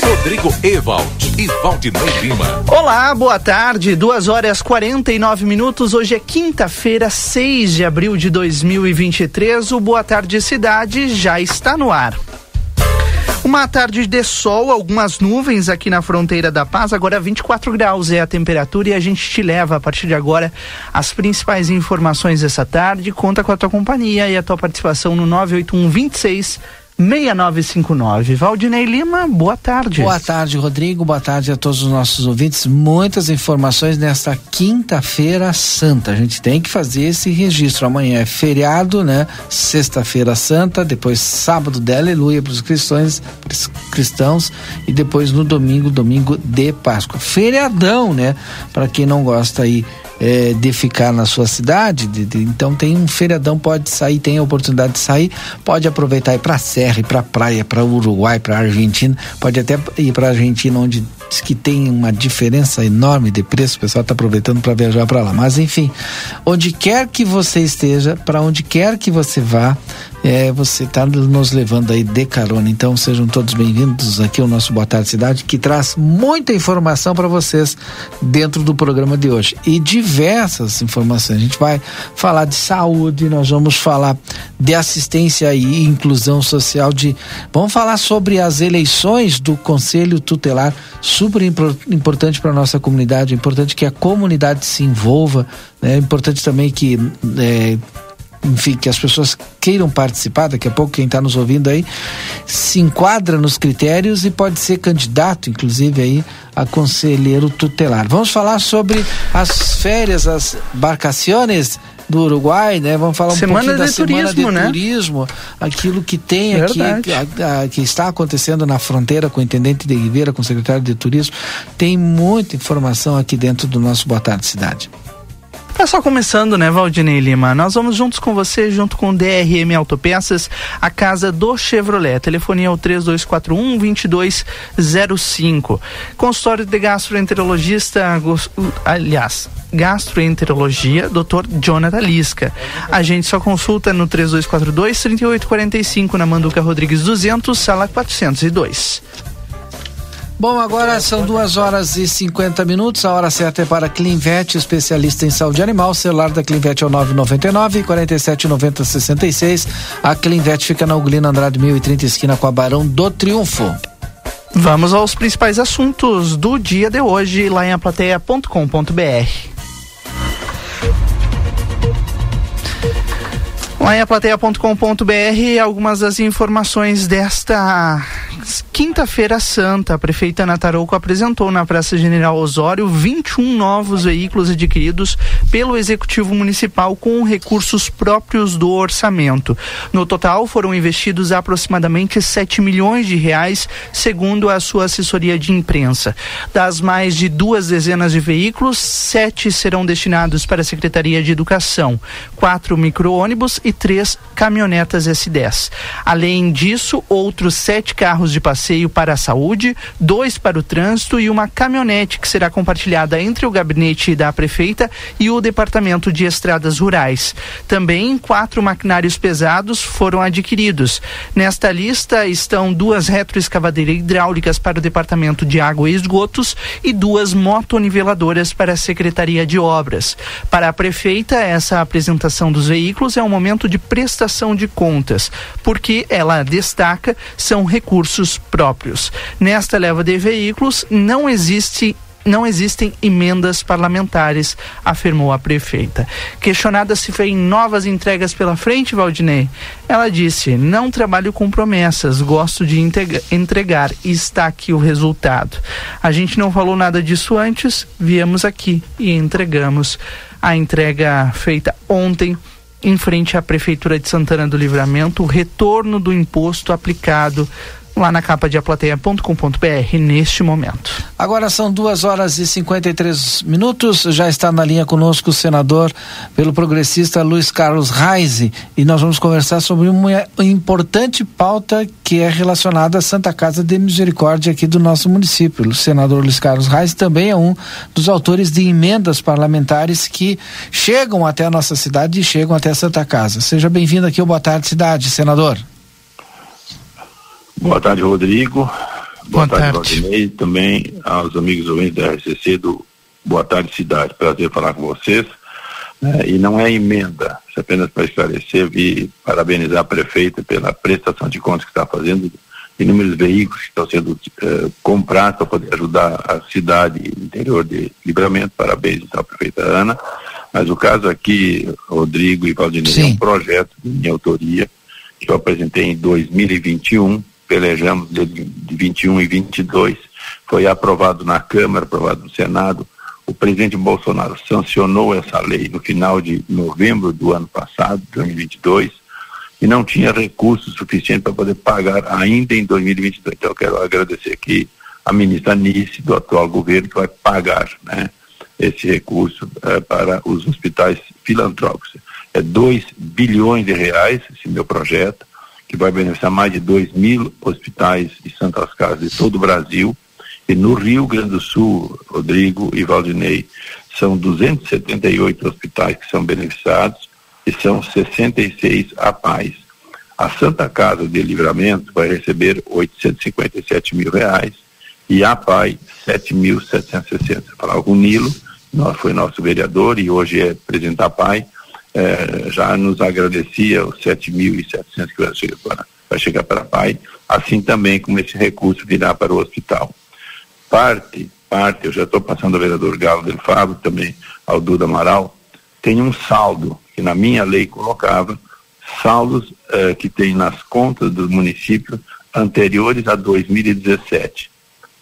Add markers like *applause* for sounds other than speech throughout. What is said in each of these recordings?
Rodrigo Ewald e Valdinei Lima. Olá, boa tarde. 2 horas 49 minutos. Hoje é quinta-feira, 6 de abril de 2023. O Boa Tarde Cidade já está no ar. Uma tarde de sol, algumas nuvens aqui na fronteira da paz. Agora 24 graus é a temperatura e a gente te leva a partir de agora as principais informações dessa tarde. Conta com a tua companhia e a tua participação no 981 26 6959. Valdinei Lima, boa tarde. Boa tarde, Rodrigo. Boa tarde a todos os nossos ouvintes. Muitas informações nesta quinta-feira santa. A gente tem que fazer esse registro. Amanhã é feriado, né? Sexta-feira santa, depois sábado de aleluia para os cristãos, cristãos e depois no domingo, domingo de Páscoa. Feriadão, né? Para quem não gosta aí é, de ficar na sua cidade, de, de, então tem um feriadão, pode sair, tem a oportunidade de sair, pode aproveitar ir para serra, ir para praia, para Uruguai, para Argentina, pode até ir para Argentina onde diz que tem uma diferença enorme de preço, o pessoal está aproveitando para viajar para lá. Mas enfim, onde quer que você esteja, para onde quer que você vá, é, você está nos levando aí de carona. Então sejam todos bem-vindos aqui ao nosso Boa Tarde Cidade, que traz muita informação para vocês dentro do programa de hoje. E diversas informações. A gente vai falar de saúde, nós vamos falar de assistência e inclusão social, de vamos falar sobre as eleições do Conselho Tutelar, super importante para nossa comunidade, é importante que a comunidade se envolva, né? é importante também que é, enfim, que as pessoas queiram participar, daqui a pouco quem está nos ouvindo aí, se enquadra nos critérios e pode ser candidato, inclusive, aí, a conselheiro tutelar. Vamos falar sobre as férias, as barcações do Uruguai, né? Vamos falar um semana pouquinho da semana turismo, de né? turismo, aquilo que tem Verdade. aqui, que, a- a- que está acontecendo na fronteira com o intendente de Ribeira, com o secretário de turismo. Tem muita informação aqui dentro do nosso Boa Tarde Cidade. Tá só começando, né, Valdinei Lima? Nós vamos juntos com você, junto com o DRM Autopeças, a casa do Chevrolet. Telefonia é o 3241-2205. Consultório de gastroenterologista, gos- aliás, gastroenterologia, Dr. Jonathan Lisca. A gente só consulta no 3242-3845, na Manduca Rodrigues 200, sala 402. Bom, agora são duas horas e 50 minutos. A hora certa é para Clinvet, especialista em saúde animal. O celular da Clinvet é o 999 47 90 66. A Clinvet fica na Ugolina Andrade 1030, esquina com a Barão do Triunfo. Vamos aos principais assuntos do dia de hoje, lá em aplateia.com.br. Lá em aplateia.com.br, algumas das informações desta quinta-feira santa. A prefeita Ana Tarouco apresentou na Praça General Osório 21 novos veículos adquiridos pelo Executivo Municipal com recursos próprios do orçamento. No total, foram investidos aproximadamente 7 milhões de reais, segundo a sua assessoria de imprensa. Das mais de duas dezenas de veículos, sete serão destinados para a Secretaria de Educação, quatro micro-ônibus e três caminhonetas S10. Além disso, outros sete carros de passeio para a saúde, dois para o trânsito e uma caminhonete que será compartilhada entre o gabinete da prefeita e o departamento de estradas rurais. Também quatro maquinários pesados foram adquiridos. Nesta lista estão duas retroescavadeiras hidráulicas para o departamento de água e esgotos e duas motoniveladoras para a Secretaria de Obras. Para a prefeita, essa apresentação dos veículos é um momento de prestação de contas, porque ela destaca são recursos próprios. Nesta leva de veículos não existe não existem emendas parlamentares, afirmou a prefeita. Questionada se vem novas entregas pela frente, Valdinei, ela disse: Não trabalho com promessas, gosto de entregar e está aqui o resultado. A gente não falou nada disso antes, viemos aqui e entregamos. A entrega feita ontem em frente à Prefeitura de Santana do Livramento, o retorno do imposto aplicado lá na capa de aplateia.com.br neste momento. Agora são duas horas e 53 minutos. Já está na linha conosco o senador pelo progressista Luiz Carlos Reise e nós vamos conversar sobre uma importante pauta que é relacionada à Santa Casa de Misericórdia aqui do nosso município. O senador Luiz Carlos Reise também é um dos autores de emendas parlamentares que chegam até a nossa cidade e chegam até a Santa Casa. Seja bem-vindo aqui ao Boa Tarde Cidade, senador. Boa tarde, Rodrigo. Boa, Boa tarde, Valdinei. Também aos amigos ouvintes da RCC do Boa Tarde Cidade. Prazer falar com vocês. É, e não é emenda, é apenas para esclarecer e parabenizar a prefeita pela prestação de contas que está fazendo, inúmeros veículos que estão sendo é, comprados para poder ajudar a cidade interior de Livramento. Parabéns então, à prefeita Ana. Mas o caso aqui, Rodrigo e Valdinei, Sim. é um projeto de minha autoria que eu apresentei em 2021 pelejamos de, de 21 e 22, foi aprovado na Câmara, aprovado no Senado. O presidente Bolsonaro sancionou essa lei no final de novembro do ano passado, 2022, e não tinha recursos suficientes para poder pagar ainda em 2022. Então, eu quero agradecer aqui a ministra Nice, do atual governo, que vai pagar né, esse recurso eh, para os hospitais filantrópicos. É 2 bilhões de reais esse meu projeto que vai beneficiar mais de 2 mil hospitais e santas casas de todo o Brasil. E no Rio Grande do Sul, Rodrigo e Valdinei, são 278 hospitais que são beneficiados e são 66 APAES. A Santa Casa de Livramento vai receber 857 mil reais e a APAI 7.760. Falava com o Nilo, nós, foi nosso vereador e hoje é presidente da APAI, é, já nos agradecia os 7.700 que vai chegar, para, vai chegar para a PAI, assim também como esse recurso virá para o hospital. Parte, parte, eu já estou passando ao vereador Galo del Fábio, também ao Duda Amaral, tem um saldo que na minha lei colocava, saldos eh, que tem nas contas do município anteriores a 2017.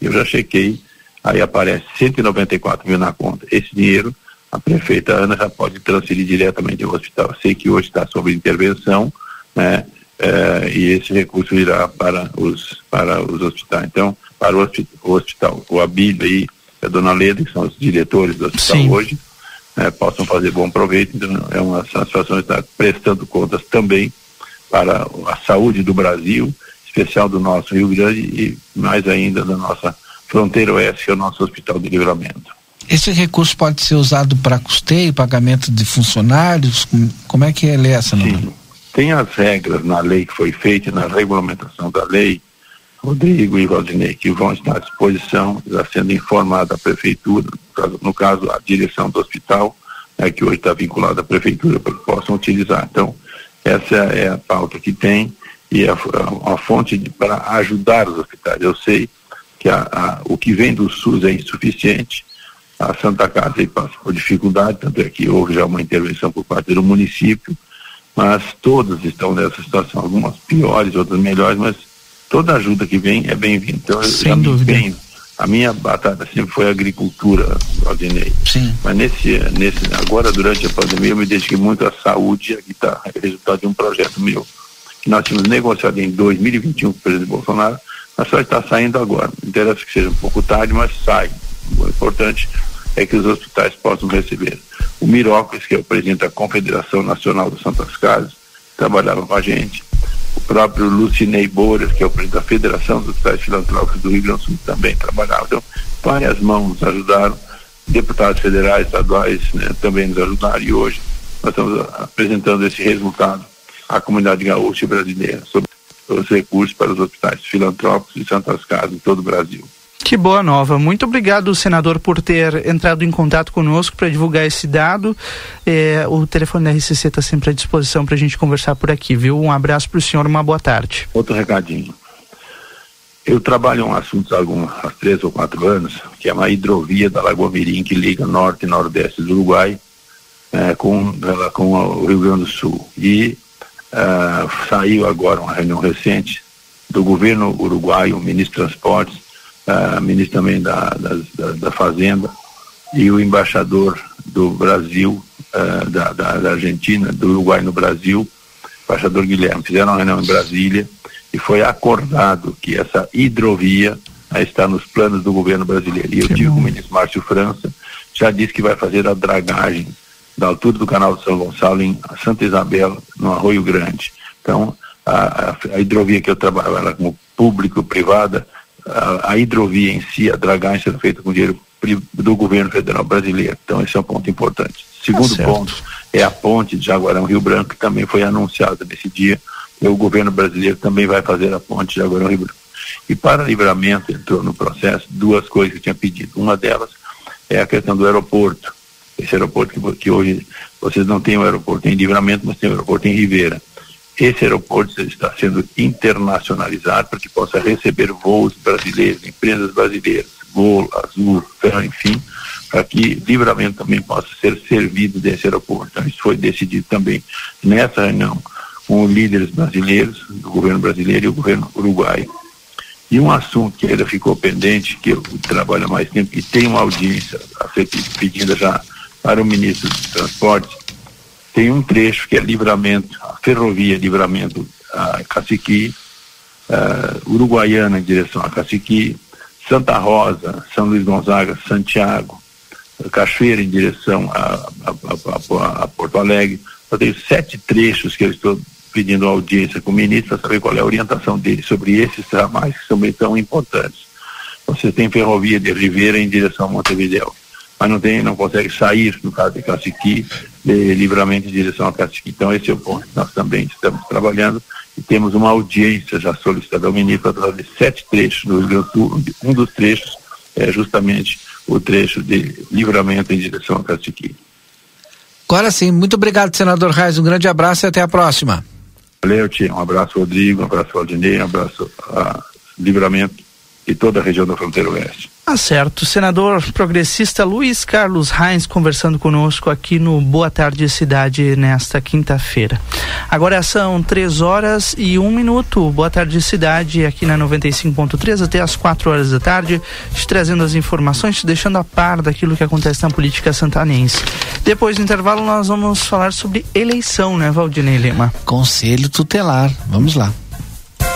Eu já chequei, aí aparece 194 mil na conta. Esse dinheiro a prefeita Ana já pode transferir diretamente ao hospital. Eu sei que hoje está sob intervenção, né? É, e esse recurso irá para os, para os hospitais. Então, para o hospital, o, hospital, o Abílio e a dona Leda, que são os diretores do hospital Sim. hoje, né, possam fazer bom proveito. Então, é uma satisfação estar prestando contas também para a saúde do Brasil, especial do nosso Rio Grande e mais ainda da nossa fronteira oeste, que é o nosso Hospital de Livramento. Esse recurso pode ser usado para custeio, pagamento de funcionários? Como é que ele é essa? Sim. Tem as regras na lei que foi feita, na regulamentação da lei, Rodrigo e Valdinei, que vão estar à disposição, já sendo informada a prefeitura, no caso, no caso a direção do hospital, é que hoje está vinculada à prefeitura, para que possam utilizar. Então, essa é a pauta que tem e é a, a, a fonte para ajudar os hospitais. Eu sei que a, a, o que vem do SUS é insuficiente, a Santa Casa aí passa por dificuldade, tanto é que houve já uma intervenção por parte do município, mas todas estão nessa situação, algumas piores, outras melhores, mas toda ajuda que vem é bem-vinda. Então, Sem eu dúvida. Bem, a minha batata sempre foi a agricultura, Valdinei. Sim. Mas nesse, nesse, agora, durante a pandemia, eu me dediquei muito à saúde, aqui está resultado de um projeto meu, que nós tínhamos negociado em 2021 com o presidente Bolsonaro, mas só está saindo agora. Não interessa que seja um pouco tarde, mas sai. O importante é que os hospitais possam receber. O Mirópolis, que é o presidente da Confederação Nacional das Santas Casas, trabalhava com a gente. O próprio Lucinei Boras, que é o presidente da Federação dos Hospitais Filantrópicos do Rio Grande do Sul, também trabalhava. Então, várias mãos ajudaram, deputados federais, estaduais né, também nos ajudaram e hoje nós estamos apresentando esse resultado à comunidade gaúcha e brasileira sobre os recursos para os hospitais filantrópicos e Santas Casas em todo o Brasil. Que boa nova. Muito obrigado, senador, por ter entrado em contato conosco para divulgar esse dado. É, o telefone da RCC está sempre à disposição para a gente conversar por aqui, viu? Um abraço para o senhor, uma boa tarde. Outro recadinho. Eu trabalho um assunto há, alguns, há três ou quatro anos, que é uma hidrovia da Lagoa Mirim que liga norte e nordeste do Uruguai é, com, com o Rio Grande do Sul. E uh, saiu agora uma reunião recente do governo uruguaio, o ministro de Transportes, uh, ministro também da, da, da, Fazenda, e o embaixador do Brasil, uh, da, da, da, Argentina, do Uruguai no Brasil, embaixador Guilherme. Fizeram uma reunião em Brasília e foi acordado que essa hidrovia está nos planos do governo brasileiro. E eu tive com o ministro Márcio França, já disse que vai fazer a dragagem da altura do canal de São Gonçalo em Santa Isabel, no Arroio Grande. Então, a, a, a hidrovia que eu trabalho ela como público-privada, a, a, hidrovia em si, a dragagem será feita com dinheiro do governo federal brasileiro. Então, esse é um ponto importante. Segundo tá ponto é a ponte de Jaguarão Rio Branco, que também foi anunciada nesse dia. E o governo brasileiro também vai fazer a ponte de Jaguarão Rio Branco. E para livramento entrou no processo duas coisas que tinha pedido. Uma delas é a questão do aeroporto. Esse aeroporto que, que hoje vocês não têm o aeroporto em livramento, mas tem o aeroporto em Ribeira. Esse aeroporto está sendo internacionalizado para que possa receber voos brasileiros, empresas brasileiras, Gol, Azul, Ferro, enfim, para que livramento também possa ser servido desse aeroporto. Então, isso foi decidido também nessa reunião com líderes brasileiros, do governo brasileiro e o governo uruguaio. E um assunto que ainda ficou pendente, que eu trabalho há mais tempo, e tem uma audiência a ser pedida já para o ministro do Transporte, tem um trecho que é livramento, a ferrovia livramento a Caciqui, uh, Uruguaiana em direção a Caciqui, Santa Rosa, São Luís Gonzaga, Santiago, Cachoeira em direção a, a, a, a Porto Alegre. Eu tenho sete trechos que eu estou pedindo audiência com o ministro para saber qual é a orientação dele sobre esses tramais que são tão importantes. Você tem ferrovia de Ribeira em direção a Montevideo, mas não tem, não consegue sair, no caso de Caciqui, de livramento em direção a Caciqui. Então esse é o ponto que nós também estamos trabalhando e temos uma audiência já solicitada ao ministro para de sete trechos no Rio Grande do Sul. Um dos trechos é justamente o trecho de livramento em direção a Caciqui. Agora sim, muito obrigado, senador Reis. Um grande abraço e até a próxima. Valeu, tia. Um abraço, Rodrigo. Um abraço, Valdinei. Um abraço a Livramento e toda a região da fronteira oeste. Tá certo. Senador progressista Luiz Carlos Reins conversando conosco aqui no Boa Tarde Cidade nesta quinta-feira. Agora são três horas e um minuto. Boa Tarde Cidade aqui na 95.3 até as quatro horas da tarde, te trazendo as informações, te deixando a par daquilo que acontece na política santanense. Depois do intervalo nós vamos falar sobre eleição, né, Valdinei Lima? Conselho tutelar. Vamos lá.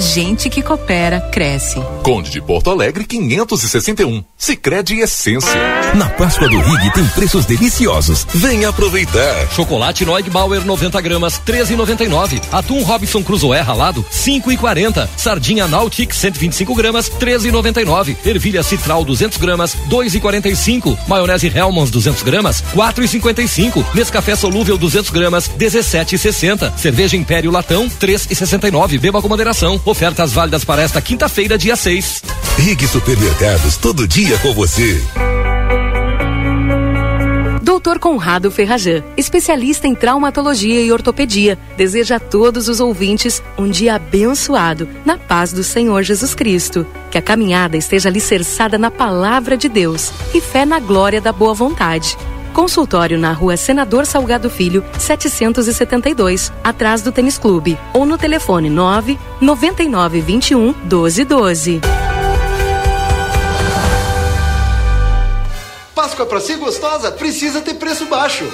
Gente que coopera, cresce. Conde de Porto Alegre, 561. Sicredi Essência. Na Páscoa do Rig tem preços deliciosos. Venha aproveitar. Chocolate Noig Bauer 90 gramas, 13,99. Atum Robson Cruzoé ralado, 5,40. Sardinha Nautic 125 gramas, 13,99. Ervilha Citral 200 gramas, 2,45. Maionese Hellmann's 200 gramas, 4,55. Nescafé solúvel 200 gramas, 17,60. Cerveja Império Latão, 3,69. Beba com moderação. Ofertas válidas para esta quinta-feira, dia 6. Rig Supermercados, todo dia com você. Doutor Conrado Ferrajan, especialista em traumatologia e ortopedia, deseja a todos os ouvintes um dia abençoado, na paz do Senhor Jesus Cristo. Que a caminhada esteja alicerçada na palavra de Deus e fé na glória da boa vontade. Consultório na rua Senador Salgado Filho, 772, atrás do Tênis Clube. Ou no telefone 9 9921 1212. Páscoa pra ser gostosa precisa ter preço baixo.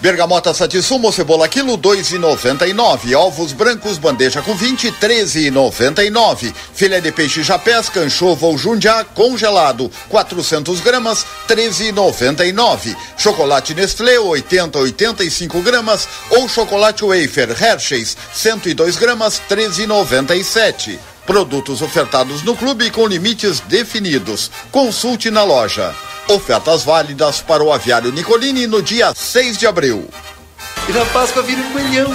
Bergamota Satissumo, cebola quilo dois e noventa e nove. Ovos brancos, bandeja com vinte, treze e noventa e nove. Filé de peixe japés, canchova ou jundiá, congelado, 400 gramas, treze e noventa e nove. Chocolate Nestlé, 80 85 gramas. Ou chocolate wafer Hershey's, 102 gramas, treze e noventa e sete. Produtos ofertados no clube com limites definidos. Consulte na loja. Ofertas válidas para o aviário Nicolini no dia 6 de abril. E na Páscoa vira um coelhão.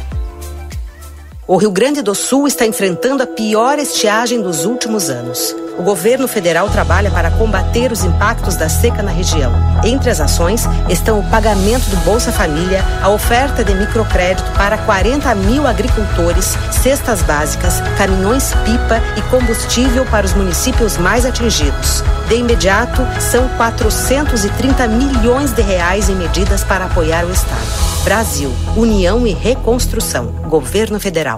O Rio Grande do Sul está enfrentando a pior estiagem dos últimos anos. O governo federal trabalha para combater os impactos da seca na região. Entre as ações estão o pagamento do Bolsa Família, a oferta de microcrédito para 40 mil agricultores, cestas básicas, caminhões-pipa e combustível para os municípios mais atingidos. De imediato, são 430 milhões de reais em medidas para apoiar o Estado. Brasil, União e Reconstrução. Governo Federal.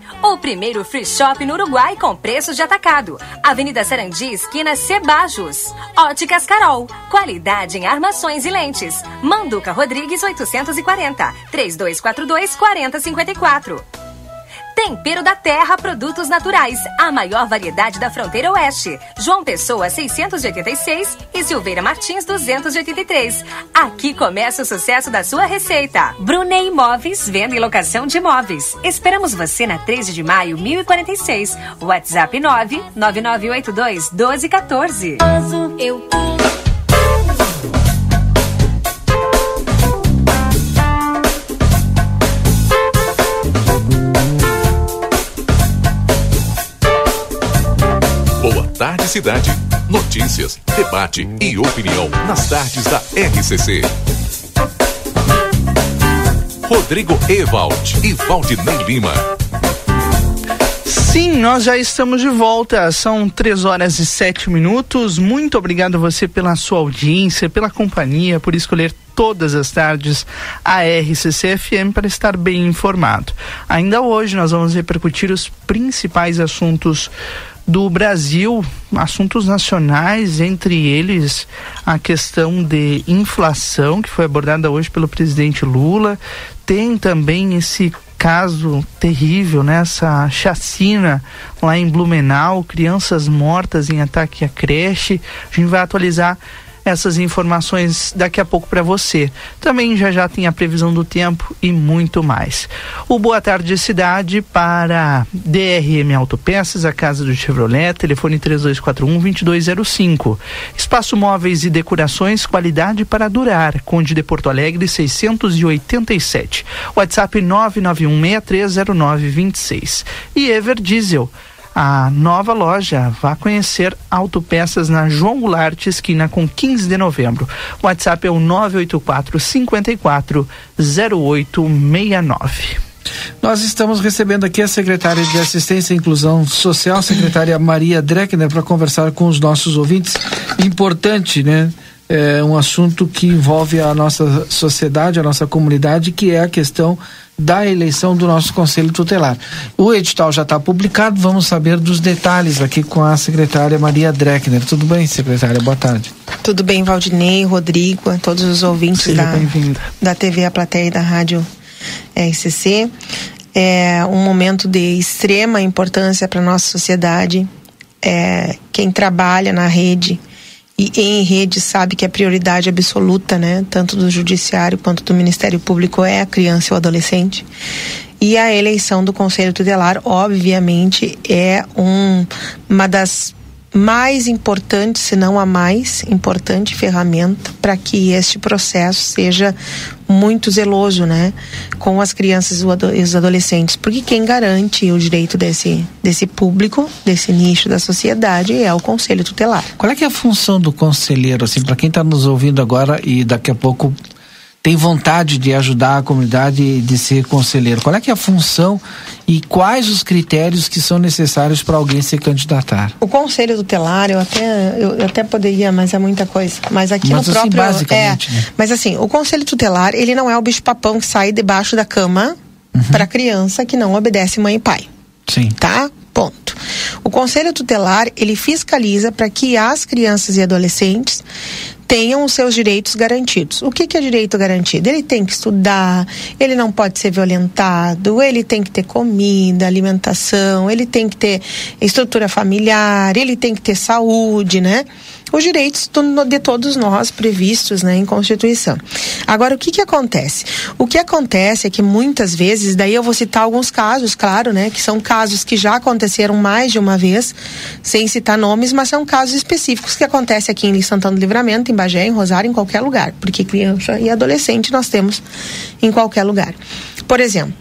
o primeiro free shop no Uruguai com preços de atacado. Avenida Sarandi, esquina Cebajos. Óticas Carol. Qualidade em armações e lentes. Manduca Rodrigues 840. 3242 4054. Tempero da Terra Produtos Naturais, a maior variedade da fronteira oeste. João Pessoa 686 e Silveira Martins 283. Aqui começa o sucesso da sua receita. Brunei Imóveis, venda e locação de imóveis. Esperamos você na 13 de maio, 1046. WhatsApp 9 9982 1214. Eu tarde, cidade. Notícias, debate e opinião nas tardes da RCC. Rodrigo Ewald e Valdinei Lima. Sim, nós já estamos de volta. São três horas e sete minutos. Muito obrigado a você pela sua audiência, pela companhia, por escolher todas as tardes a RCC FM para estar bem informado. Ainda hoje nós vamos repercutir os principais assuntos do Brasil, assuntos nacionais, entre eles a questão de inflação, que foi abordada hoje pelo presidente Lula. Tem também esse caso terrível, né? Essa chacina lá em Blumenau, crianças mortas em ataque à creche. A gente vai atualizar essas informações daqui a pouco para você. Também já já tem a previsão do tempo e muito mais. O Boa Tarde Cidade para DRM Autopeças, a casa do Chevrolet, telefone 3241-2205. Espaço Móveis e Decorações, qualidade para durar. Conde de Porto Alegre, 687. WhatsApp 991630926. E Ever Diesel a nova loja. Vá conhecer Autopeças na João Goulart, esquina com 15 de novembro. O WhatsApp é o 984 54 0869. Nós estamos recebendo aqui a secretária de Assistência e Inclusão Social, secretária Maria Dreckner, para conversar com os nossos ouvintes. Importante, né? é, um assunto que envolve a nossa sociedade, a nossa comunidade, que é a questão da eleição do nosso Conselho Tutelar. O edital já está publicado, vamos saber dos detalhes aqui com a secretária Maria Dreckner. Tudo bem, secretária? Boa tarde. Tudo bem, Valdinei, Rodrigo, a todos os ouvintes da, da TV A Plateia e da Rádio RCC. É um momento de extrema importância para a nossa sociedade. É, quem trabalha na rede e em rede sabe que a prioridade absoluta, né, tanto do judiciário quanto do Ministério Público é a criança e o adolescente. E a eleição do Conselho Tutelar, obviamente, é um, uma das mais importante, se não a mais importante ferramenta para que este processo seja muito zeloso, né, com as crianças e os adolescentes, porque quem garante o direito desse desse público, desse nicho da sociedade é o conselho tutelar. Qual é é a função do conselheiro assim, para quem está nos ouvindo agora e daqui a pouco tem vontade de ajudar a comunidade de ser conselheiro. Qual é que é a função e quais os critérios que são necessários para alguém se candidatar? O conselho tutelar, eu até, eu até poderia, mas é muita coisa. Mas aqui mas no assim, próprio. é, né? Mas assim, o conselho tutelar, ele não é o bicho-papão que sai debaixo da cama Uhum. para criança que não obedece mãe e pai. Sim. Tá? Ponto. O conselho tutelar, ele fiscaliza para que as crianças e adolescentes tenham os seus direitos garantidos. O que, que é direito garantido? Ele tem que estudar, ele não pode ser violentado, ele tem que ter comida, alimentação, ele tem que ter estrutura familiar, ele tem que ter saúde, né? Os direitos de todos nós previstos né, em Constituição. Agora, o que, que acontece? O que acontece é que muitas vezes, daí eu vou citar alguns casos, claro, né? Que são casos que já aconteceram mais de uma vez, sem citar nomes, mas são casos específicos que acontecem aqui em Santana do Livramento, em Bagé, em Rosário, em qualquer lugar. Porque criança e adolescente nós temos em qualquer lugar. Por exemplo,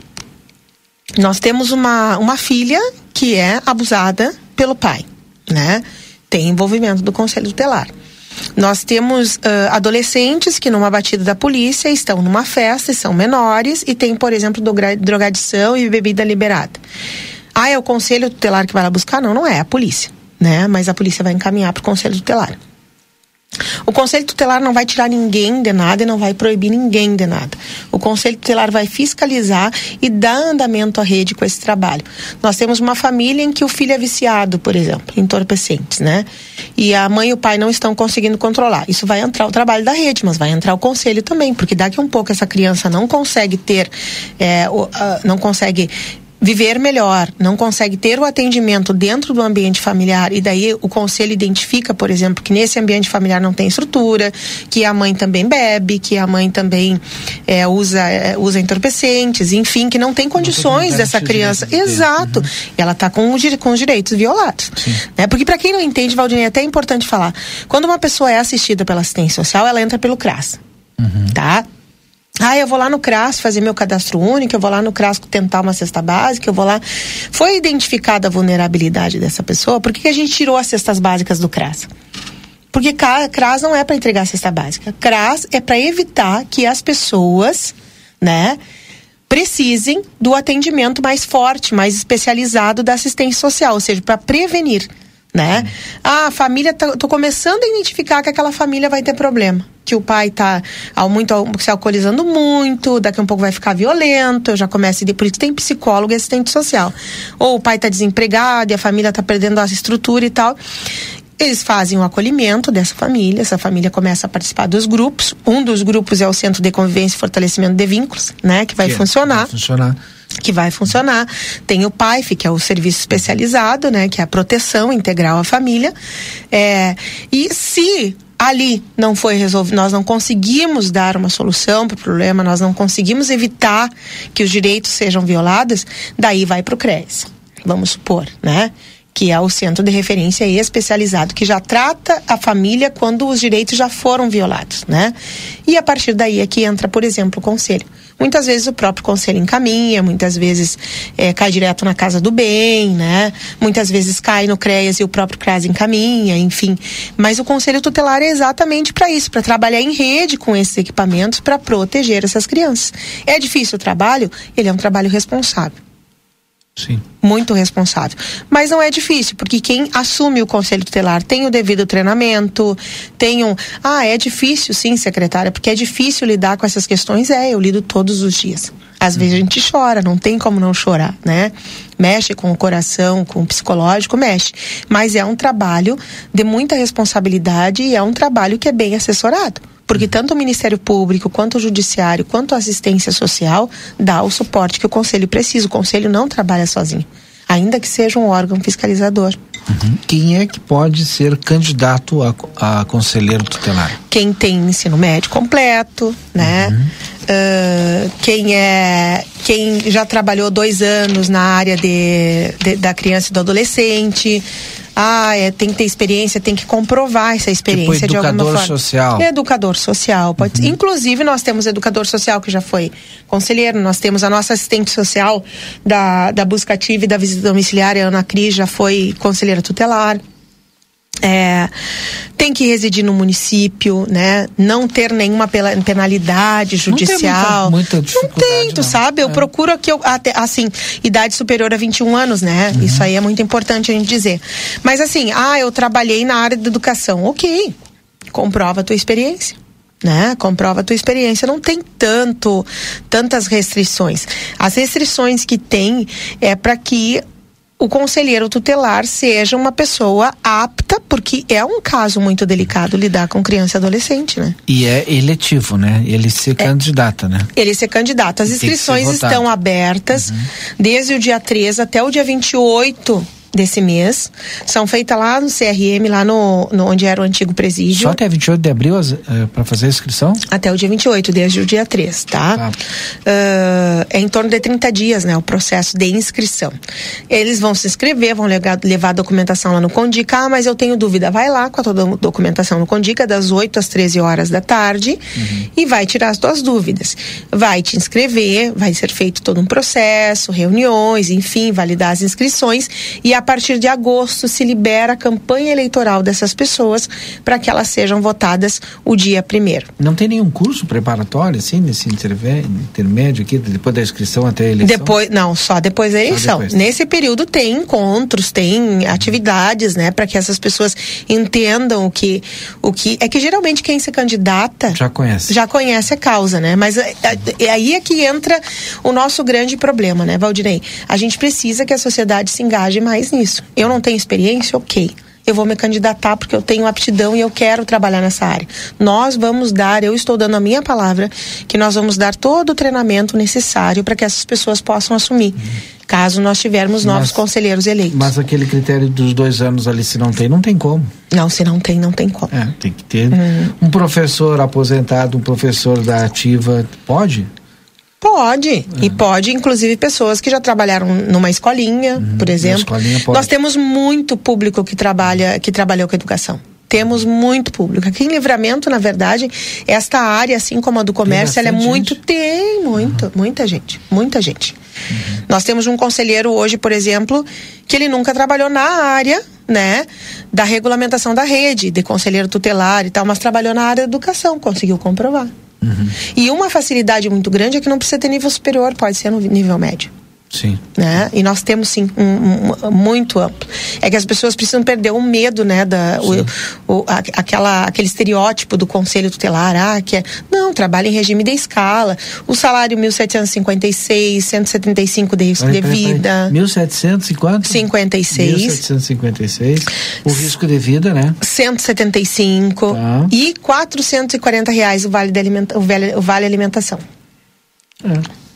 nós temos uma, uma filha que é abusada pelo pai, né? Tem envolvimento do conselho tutelar. Nós temos ah, adolescentes que, numa batida da polícia, estão numa festa e são menores e tem, por exemplo, droga- drogadição e bebida liberada. Ah, é o conselho tutelar que vai lá buscar? Não, não é, é a polícia, né? Mas a polícia vai encaminhar para o conselho tutelar. O conselho tutelar não vai tirar ninguém de nada e não vai proibir ninguém de nada. O conselho tutelar vai fiscalizar e dar andamento à rede com esse trabalho. Nós temos uma família em que o filho é viciado, por exemplo, em entorpecentes, né? E a mãe e o pai não estão conseguindo controlar. Isso vai entrar o trabalho da rede, mas vai entrar o conselho também, porque daqui a um pouco essa criança não consegue ter, é, não consegue viver melhor, não consegue ter o atendimento dentro do ambiente familiar e daí o conselho identifica, por exemplo, que nesse ambiente familiar não tem estrutura, que a mãe também bebe, que a mãe também é, usa é, usa entorpecentes, enfim, que não tem condições dessa criança. Exato. E ela está com, com os direitos violados. Né? Porque para quem não entende, Valdinei, é até importante falar. Quando uma pessoa é assistida pela assistência social, ela entra pelo CRAS. Tá? Ah, eu vou lá no CRAS fazer meu cadastro único, eu vou lá no CRAS tentar uma cesta básica, eu vou lá. Foi identificada a vulnerabilidade dessa pessoa, por que, a gente tirou as cestas básicas do CRAS? Porque CRAS não é para entregar cesta básica. CRAS é para evitar que as pessoas, né, precisem do atendimento mais forte, mais especializado da assistência social, ou seja, para prevenir, né? Ah, a família tá, tô começando a identificar que aquela família vai ter problema, que o pai tá ao muito se alcoolizando muito, daqui a um pouco vai ficar violento, eu já começo ir, por isso tem psicólogo e assistente social. Ou o pai tá desempregado e a família tá perdendo a estrutura e tal. Eles fazem o acolhimento dessa família, essa família começa a participar dos grupos. Um dos grupos é o Centro de Convivência e Fortalecimento de Vínculos, né? Que vai Que é- funcionar vai funcionar. Que vai funcionar. Tem o PAIF, que é o serviço especializado, né, que é a proteção integral à família. É, e se ali não foi resolvido, nós não conseguimos dar uma solução para o problema, nós não conseguimos evitar que os direitos sejam violados, daí vai para o CRES. Vamos supor, né? Que é o centro de referência especializado, que já trata a família quando os direitos já foram violados, né? E a partir daí é que entra, por exemplo, o conselho. Muitas vezes o próprio conselho encaminha, muitas vezes eh, cai direto na casa do bem, né? Muitas vezes cai no CREAS e o próprio CRAS encaminha, enfim. Mas o conselho tutelar é exatamente para isso, para trabalhar em rede com esses equipamentos para proteger essas crianças. É difícil o trabalho? Ele é um trabalho responsável. Sim. Muito responsável. Mas não é difícil, porque quem assume o conselho tutelar tem o devido treinamento, tem um. Ah, é difícil, sim, secretária, porque é difícil lidar com essas questões. É, eu lido todos os dias. Às vezes a gente chora, não tem como não chorar, né? Mexe com o coração, com o psicológico, mexe. Mas é um trabalho de muita responsabilidade e é um trabalho que é bem assessorado porque tanto o Ministério Público, quanto o Judiciário, quanto a assistência social dá o suporte que o Conselho precisa. O Conselho não trabalha sozinho, ainda que seja um órgão fiscalizador. Uhum. Quem é que pode ser candidato a, a conselheiro tutelar? Quem tem ensino médio completo, né? Uhum. Uh, quem é quem já trabalhou dois anos na área de, de da criança e do adolescente ah, é, tem que ter experiência, tem que comprovar essa experiência tipo, de alguma forma. social. Educador social. Pode, uhum. Inclusive, nós temos educador social que já foi conselheiro, nós temos a nossa assistente social da, da busca ativa e da visita domiciliária, Ana Cris, já foi conselheira tutelar. É, tem que residir no município, né? Não ter nenhuma penalidade judicial. Não tem muita, muita não tem, tu sabe? Eu é. procuro que eu até assim, idade superior a 21 anos, né? Uhum. Isso aí é muito importante a gente dizer. Mas assim, ah, eu trabalhei na área da educação. OK. Comprova a tua experiência. Né? Comprova a tua experiência. Não tem tanto, tantas restrições. As restrições que tem é para que o conselheiro tutelar seja uma pessoa apta, porque é um caso muito delicado lidar com criança e adolescente, né? E é eletivo, né? Ele se é. candidata, né? Ele se candidata. As inscrições estão abertas uhum. desde o dia 13 até o dia 28 desse mês. São feitas lá no CRM, lá no, no onde era o antigo presídio. Só até 28 de abril uh, para fazer a inscrição? Até o dia 28, desde o dia 3, tá? tá. Uh, é em torno de 30 dias, né? O processo de inscrição. Eles vão se inscrever, vão levar, levar a documentação lá no Condica. Ah, mas eu tenho dúvida. Vai lá com a tua documentação no Condica, das 8 às 13 horas da tarde, uhum. e vai tirar as tuas dúvidas. Vai te inscrever, vai ser feito todo um processo, reuniões, enfim, validar as inscrições e a a partir de agosto se libera a campanha eleitoral dessas pessoas para que elas sejam votadas o dia primeiro. Não tem nenhum curso preparatório assim nesse intermédio aqui depois da inscrição até a eleição? Depois, não, só depois da eleição. Depois. Nesse período tem encontros, tem atividades, né, para que essas pessoas entendam o que o que é que geralmente quem se candidata já conhece. Já conhece a causa, né? Mas é, é, é aí é que entra o nosso grande problema, né, Valdinei? A gente precisa que a sociedade se engaje mais nisso. Eu não tenho experiência, ok. Eu vou me candidatar porque eu tenho aptidão e eu quero trabalhar nessa área. Nós vamos dar, eu estou dando a minha palavra, que nós vamos dar todo o treinamento necessário para que essas pessoas possam assumir. Caso nós tivermos novos mas, conselheiros eleitos. Mas aquele critério dos dois anos ali, se não tem, não tem como. Não, se não tem, não tem como. É, tem que ter hum. um professor aposentado, um professor da ativa, pode? Pode. É. E pode, inclusive, pessoas que já trabalharam numa escolinha, uhum, por exemplo. Escolinha Nós temos muito público que trabalha, que trabalhou com educação. Temos muito público. Aqui em Livramento, na verdade, esta área, assim como a do comércio, ela é muito. Gente. Tem muito, uhum. muita gente. Muita gente. Uhum. Nós temos um conselheiro hoje, por exemplo, que ele nunca trabalhou na área, né, da regulamentação da rede, de conselheiro tutelar e tal, mas trabalhou na área da educação, conseguiu comprovar. Uhum. E uma facilidade muito grande é que não precisa ter nível superior, pode ser no nível médio. Sim. Né? E nós temos sim um, um, muito amplo. É que as pessoas precisam perder o medo, né, da o, o, a, aquela aquele estereótipo do conselho tutelar, ah, que é, não, trabalha em regime de escala. O salário 1756, 175 de risco de vida. 1700 e quanto? 56. 1756. O risco de vida, né? 175 tá. e 440 reais o vale de alimenta, o vale, o vale alimentação. É.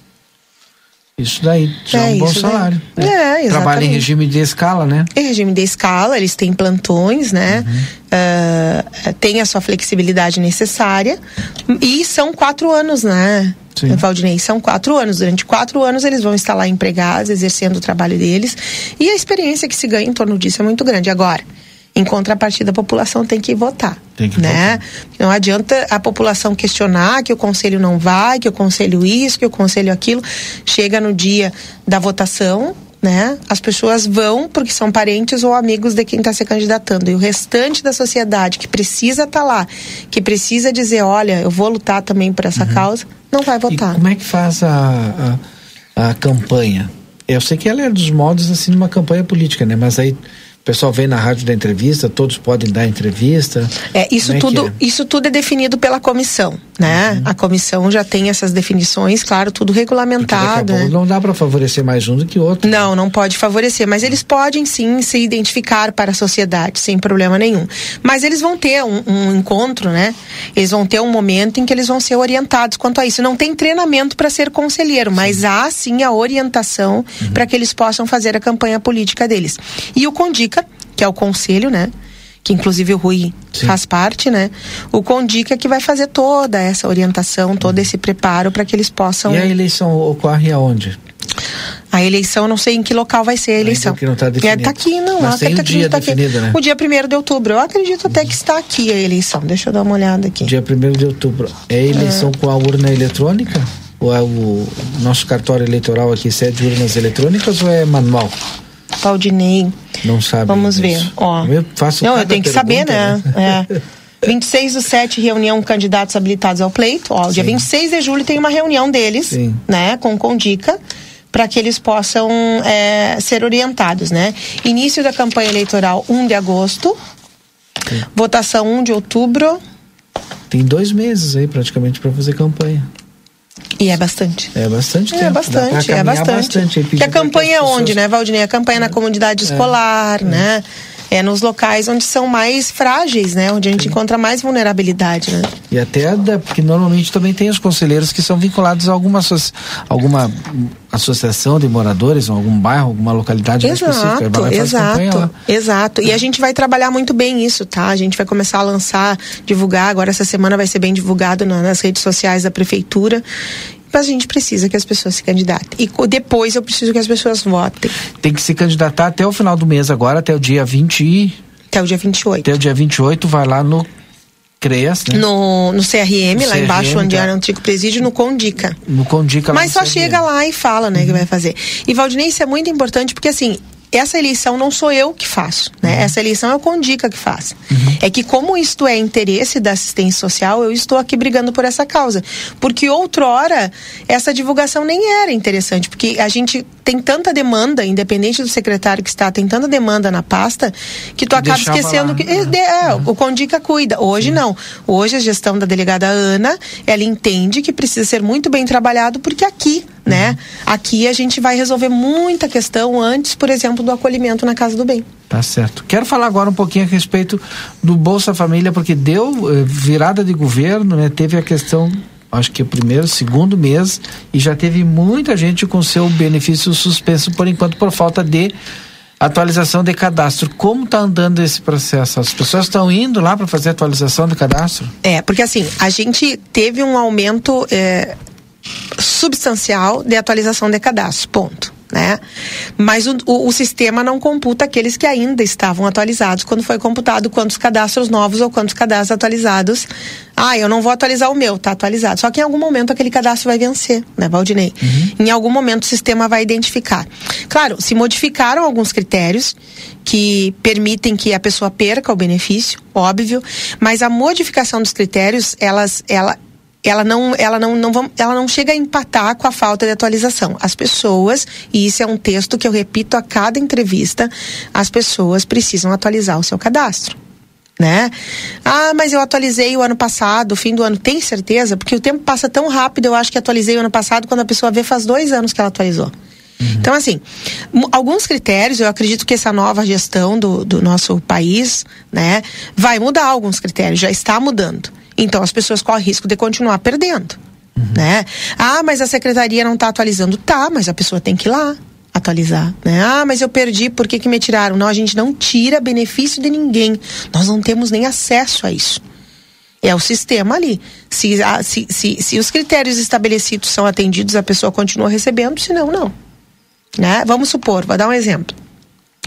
Isso daí já é, é um bom salário. Né? É, exatamente. Trabalha em regime de escala, né? Em regime de escala, eles têm plantões, né? Uhum. Uh, tem a sua flexibilidade necessária. E são quatro anos, né? Sim. Valdinei, são quatro anos. Durante quatro anos eles vão estar lá empregados, exercendo o trabalho deles. E a experiência que se ganha em torno disso é muito grande. Agora, em contrapartida, a população tem que votar. Tem que né? Votar. Não adianta a população questionar que o conselho não vai, que o conselho isso, que o conselho aquilo. Chega no dia da votação, né? As pessoas vão porque são parentes ou amigos de quem está se candidatando. E o restante da sociedade que precisa estar tá lá, que precisa dizer, olha, eu vou lutar também por essa uhum. causa, não vai votar. E como é que faz a, a, a campanha? Eu sei que ela é dos modos assim numa campanha política, né? Mas aí o pessoal vem na rádio da entrevista, todos podem dar entrevista. É, isso é tudo, é? isso tudo é definido pela comissão, né? Uhum. A comissão já tem essas definições, claro, tudo regulamentado. né? não dá para favorecer mais um do que outro. Não, não pode favorecer, mas eles podem sim se identificar para a sociedade, sem problema nenhum. Mas eles vão ter um, um encontro, né? Eles vão ter um momento em que eles vão ser orientados quanto a isso. Não tem treinamento para ser conselheiro, mas há sim a orientação para que eles possam fazer a campanha política deles. E o Condica, que é o conselho, né? Que inclusive o Rui faz parte, né? O Condica que vai fazer toda essa orientação, todo esse preparo para que eles possam. E a eleição ocorre aonde? A eleição, não sei em que local vai ser a eleição. que não tá É, definido. tá aqui, não. Mas tem o dia tá aqui. definido, né? O dia 1 de outubro. Eu acredito até que está aqui a eleição. Deixa eu dar uma olhada aqui. Dia 1 de outubro. É eleição com a urna eletrônica? Ou é o nosso cartório eleitoral aqui cede urnas eletrônicas ou é manual? Valdinei. Não sabe. Vamos ver. Ó. Eu faço Não, eu tenho que saber, pergunta, né? É. *laughs* 26 do 7, reunião candidatos habilitados ao pleito. Ó, dia 26 de julho tem uma reunião deles, Sim. né? Com Condica, para que eles possam é, ser orientados, né? Início da campanha eleitoral 1 de agosto. Votação 1 de outubro. Tem dois meses aí praticamente para fazer campanha. E é bastante. É bastante tempo. É Dá pra bastante, é bastante. bastante Porque pedir a que campanha é onde, pessoas- né, Valdinei? A campanha é na comunidade escolar, né? É nos locais onde são mais frágeis, né? Onde a gente encontra mais vulnerabilidade, né? E até da, porque normalmente também tem os conselheiros que são vinculados a alguma, alguma associação de moradores, ou algum bairro, alguma localidade mais específica. Vai lá e Exato, exato, exato. E a gente vai trabalhar muito bem isso, tá? A gente vai começar a lançar, divulgar. Agora essa semana vai ser bem divulgado na- nas redes sociais da prefeitura. A gente precisa que as pessoas se candidatem. E depois eu preciso que as pessoas votem. Tem que se candidatar até o final do mês agora, até o dia 20 e... Até o dia 28. Até o dia 28, vai lá no CREAS, né? No, no CRM, No lá embaixo, CRM, onde tá. era o antigo presídio, no Condica. No Condica lá Mas só CRM. chega lá e fala, né, que vai fazer. E Valdinei, isso é muito importante porque assim, essa eleição não sou eu que faço, né? Essa eleição é o Condica que faz. É que como isto é interesse da assistência social, eu estou aqui brigando por essa causa. Porque outrora, essa divulgação nem era interessante, porque a gente tem tanta demanda, independente do secretário que está, tem tanta demanda na pasta, que tu acaba deixava esquecendo lá, que né? é, de- é, o Condica cuida. Hoje não. Hoje a gestão da delegada Ana, ela entende que precisa ser muito bem trabalhado, porque aqui, né? Aqui a gente vai resolver muita questão antes, por exemplo, do acolhimento na Casa do Bem. Tá certo. Quero falar agora um pouquinho a respeito do Bolsa Família, porque deu eh, virada de governo, né? Teve a questão, acho que o primeiro, segundo mês, e já teve muita gente com seu benefício suspenso por enquanto por falta de atualização de cadastro. Como está andando esse processo? As pessoas estão indo lá para fazer atualização de cadastro? É, porque assim, a gente teve um aumento é, substancial de atualização de cadastro, ponto. Né? Mas o, o, o sistema não computa aqueles que ainda estavam atualizados quando foi computado quantos cadastros novos ou quantos cadastros atualizados. Ah, eu não vou atualizar o meu, tá atualizado. Só que em algum momento aquele cadastro vai vencer, né, Valdinei? Em algum momento o sistema vai identificar. Claro, se modificaram alguns critérios que permitem que a pessoa perca o benefício, óbvio, mas a modificação dos critérios, elas, ela, ela não, ela não, não vão, ela não chega a empatar com a falta de atualização. As pessoas, e isso é um texto que eu repito a cada entrevista, as pessoas precisam atualizar o seu cadastro. Né? Ah, mas eu atualizei o ano passado, fim do ano. Tem certeza? Porque o tempo passa tão rápido, eu acho que atualizei o ano passado, quando a pessoa vê faz dois anos que ela atualizou. Então, assim, alguns critérios, eu acredito que essa nova gestão do, do nosso país, né, vai mudar alguns critérios, já está mudando. Então, as pessoas correm risco de continuar perdendo, né? Ah, mas a secretaria não está atualizando. Tá, mas a pessoa tem que ir lá atualizar, né? Ah, mas eu perdi, por que que me tiraram? Não, a gente não tira benefício de ninguém. Nós não temos nem acesso a isso. É o sistema ali. Se, se, se, se os critérios estabelecidos são atendidos, a pessoa continua recebendo, senão, não. Né? Vamos supor, vou dar um exemplo.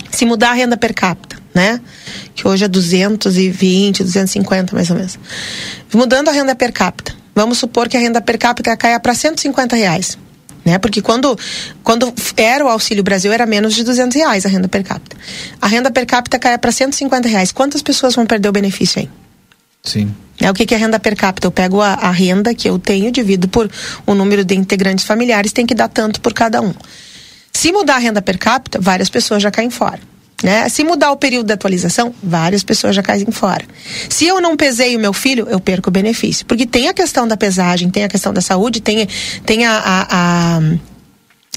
Se mudar a renda per capita, né? Que hoje é 220, 250 mais ou menos. Mudando a renda per capita, vamos supor que a renda per capita caia para 150 reais. Né? Porque quando, quando era o Auxílio Brasil, era menos de 200 reais a renda per capita. A renda per capita caia para 150 reais. Quantas pessoas vão perder o benefício aí? Sim. É o que, que é renda per capita? Eu pego a, a renda que eu tenho, divido por o número de integrantes familiares, tem que dar tanto por cada um. Se mudar a renda per capita, várias pessoas já caem fora. Né? Se mudar o período de atualização, várias pessoas já caem fora. Se eu não pesei o meu filho, eu perco o benefício. Porque tem a questão da pesagem, tem a questão da saúde, tem, tem a, a, a,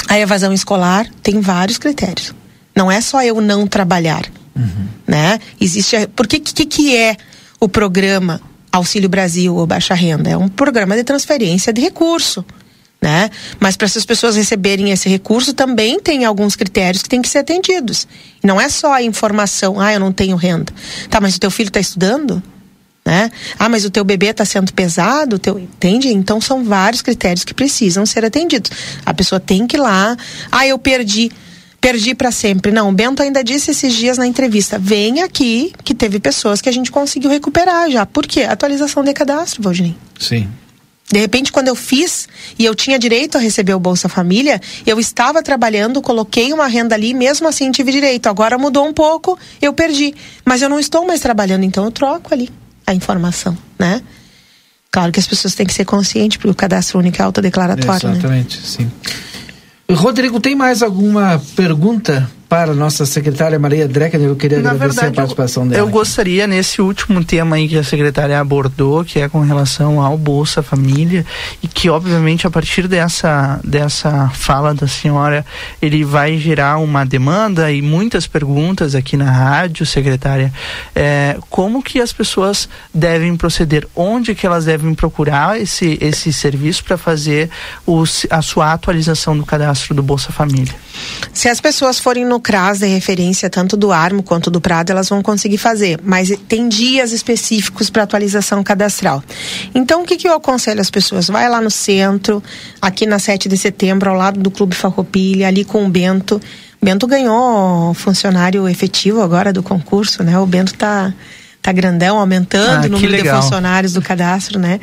a evasão escolar, tem vários critérios. Não é só eu não trabalhar. Uhum. Né? Existe. A, por que, que, que é o programa Auxílio Brasil ou Baixa Renda? É um programa de transferência de recurso né? Mas para essas pessoas receberem esse recurso também tem alguns critérios que têm que ser atendidos. Não é só a informação, ah, eu não tenho renda. Tá, mas o teu filho está estudando? Né? Ah, mas o teu bebê está sendo pesado, teu... entende? Então são vários critérios que precisam ser atendidos. A pessoa tem que ir lá, ah, eu perdi, perdi para sempre. Não, o Bento ainda disse esses dias na entrevista, vem aqui que teve pessoas que a gente conseguiu recuperar já. Por quê? Atualização de cadastro, Valdinei. Sim. De repente, quando eu fiz e eu tinha direito a receber o Bolsa Família, eu estava trabalhando, coloquei uma renda ali, mesmo assim tive direito. Agora mudou um pouco, eu perdi. Mas eu não estou mais trabalhando, então eu troco ali a informação, né? Claro que as pessoas têm que ser conscientes, porque o cadastro único é autodeclaratório, Exatamente, né? sim. Rodrigo, tem mais alguma pergunta para a nossa secretária Maria Drecker, eu queria Na agradecer verdade, a participação dela. Eu aqui. gostaria, nesse último tema aí que a secretária abordou, que é com relação ao Bolsa Família, e que obviamente a partir dessa, dessa fala da senhora, ele vai gerar uma demanda e muitas perguntas aqui na rádio, secretária. É, como que as pessoas devem proceder? Onde que elas devem procurar esse, esse serviço para fazer os, a sua atualização do cadastro do Bolsa Família? Se as pessoas forem no CRAS de referência, tanto do Armo quanto do Prado, elas vão conseguir fazer, mas tem dias específicos para atualização cadastral. Então, o que, que eu aconselho as pessoas? Vai lá no centro, aqui na 7 de setembro, ao lado do Clube Farroupilha, ali com o Bento. Bento ganhou funcionário efetivo agora do concurso, né? O Bento está tá grandão, aumentando ah, o número de funcionários do cadastro, né?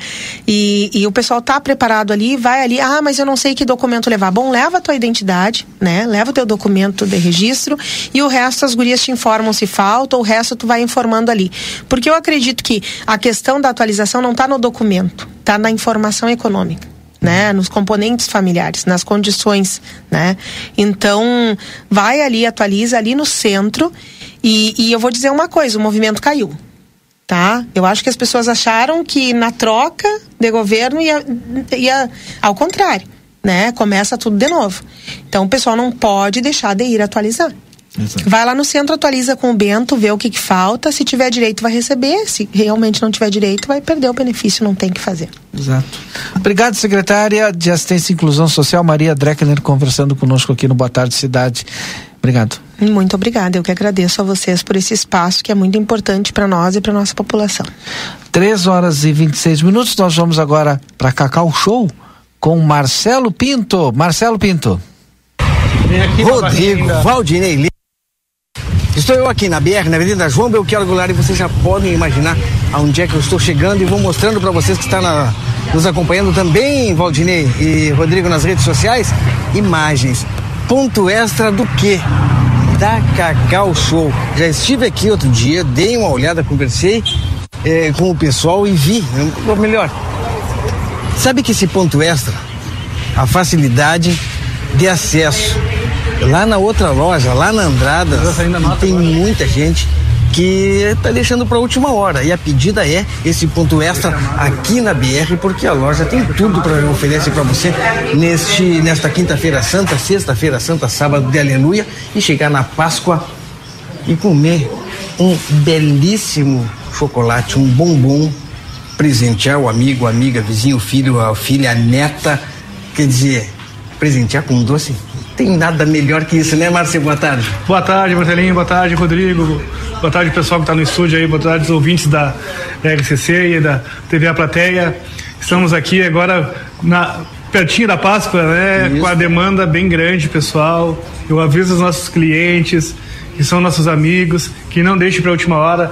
E, e o pessoal tá preparado ali, vai ali, ah, mas eu não sei que documento levar. Bom, leva a tua identidade, né? Leva o teu documento de registro e o resto as gurias te informam se falta, o resto tu vai informando ali. Porque eu acredito que a questão da atualização não tá no documento, tá na informação econômica. Né, nos componentes familiares, nas condições, né? Então, vai ali, atualiza ali no centro e, e eu vou dizer uma coisa, o movimento caiu tá? Eu acho que as pessoas acharam que na troca de governo ia, ia ao contrário, né? Começa tudo de novo. Então o pessoal não pode deixar de ir atualizar. Exato. Vai lá no centro, atualiza com o Bento, vê o que, que falta. Se tiver direito, vai receber. Se realmente não tiver direito, vai perder o benefício, não tem que fazer. Exato. Obrigado, secretária de Assistência e Inclusão Social, Maria Dreckner, conversando conosco aqui no Boa Tarde Cidade. Obrigado. Muito obrigada. Eu que agradeço a vocês por esse espaço que é muito importante para nós e para nossa população. 3 horas e 26 minutos. Nós vamos agora para Cacau Show com Marcelo Pinto. Marcelo Pinto. Rodrigo Valdinei Estou eu aqui na BR, na Avenida João Belchior Goulart, e vocês já podem imaginar aonde é que eu estou chegando e vou mostrando para vocês que está na, nos acompanhando também, Valdinei e Rodrigo, nas redes sociais, imagens ponto extra do quê? Da Cacau Show. Já estive aqui outro dia, dei uma olhada, conversei é, com o pessoal e vi, ou melhor, sabe que esse ponto extra, a facilidade de acesso. Lá na outra loja, lá na Andrada, tem muita gente que está deixando para a última hora. E a pedida é esse ponto extra aqui na BR, porque a loja tem tudo para oferecer para você neste nesta quinta-feira santa, sexta-feira santa, sábado de aleluia e chegar na Páscoa e comer um belíssimo chocolate, um bombom, presentear o amigo, a amiga, vizinho, filho, a filha, a neta, quer dizer, presentear com um doce tem nada melhor que isso, né, Márcio? Boa tarde. Boa tarde, Marcelinho. Boa tarde, Rodrigo. Boa tarde, pessoal que está no estúdio aí. Boa tarde, os ouvintes da, da RCC e da TV A Plateia. Estamos aqui agora na, pertinho da Páscoa, né? Isso. Com a demanda bem grande, pessoal. Eu aviso os nossos clientes, que são nossos amigos, que não deixem para a última hora.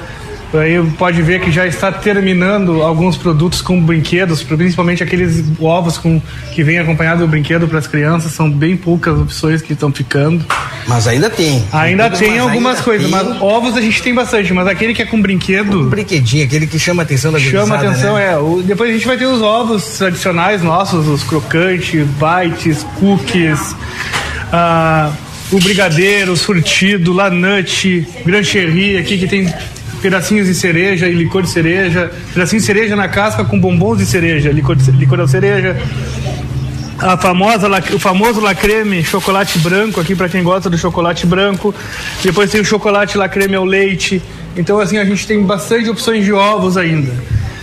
Aí pode ver que já está terminando alguns produtos com brinquedos, principalmente aqueles ovos com, que vem acompanhado do brinquedo para as crianças. São bem poucas opções que estão ficando. Mas ainda tem. Ainda tem, tem algumas coisas, tem... mas ovos a gente tem bastante, mas aquele que é com brinquedo. Um brinquedinho, aquele que chama a atenção da Chama a atenção, né? é. O, depois a gente vai ter os ovos tradicionais nossos, os crocantes, bites, cookies. ah, o brigadeiro, o surtido, lanute, grancherie aqui que tem pedacinhos de cereja e licor de cereja, pedacinho de cereja na casca com bombons de cereja, licor de, licor de cereja. A famosa, o famoso lacreme chocolate branco aqui para quem gosta do chocolate branco. Depois tem o chocolate lacreme ao leite. Então assim a gente tem bastante opções de ovos ainda.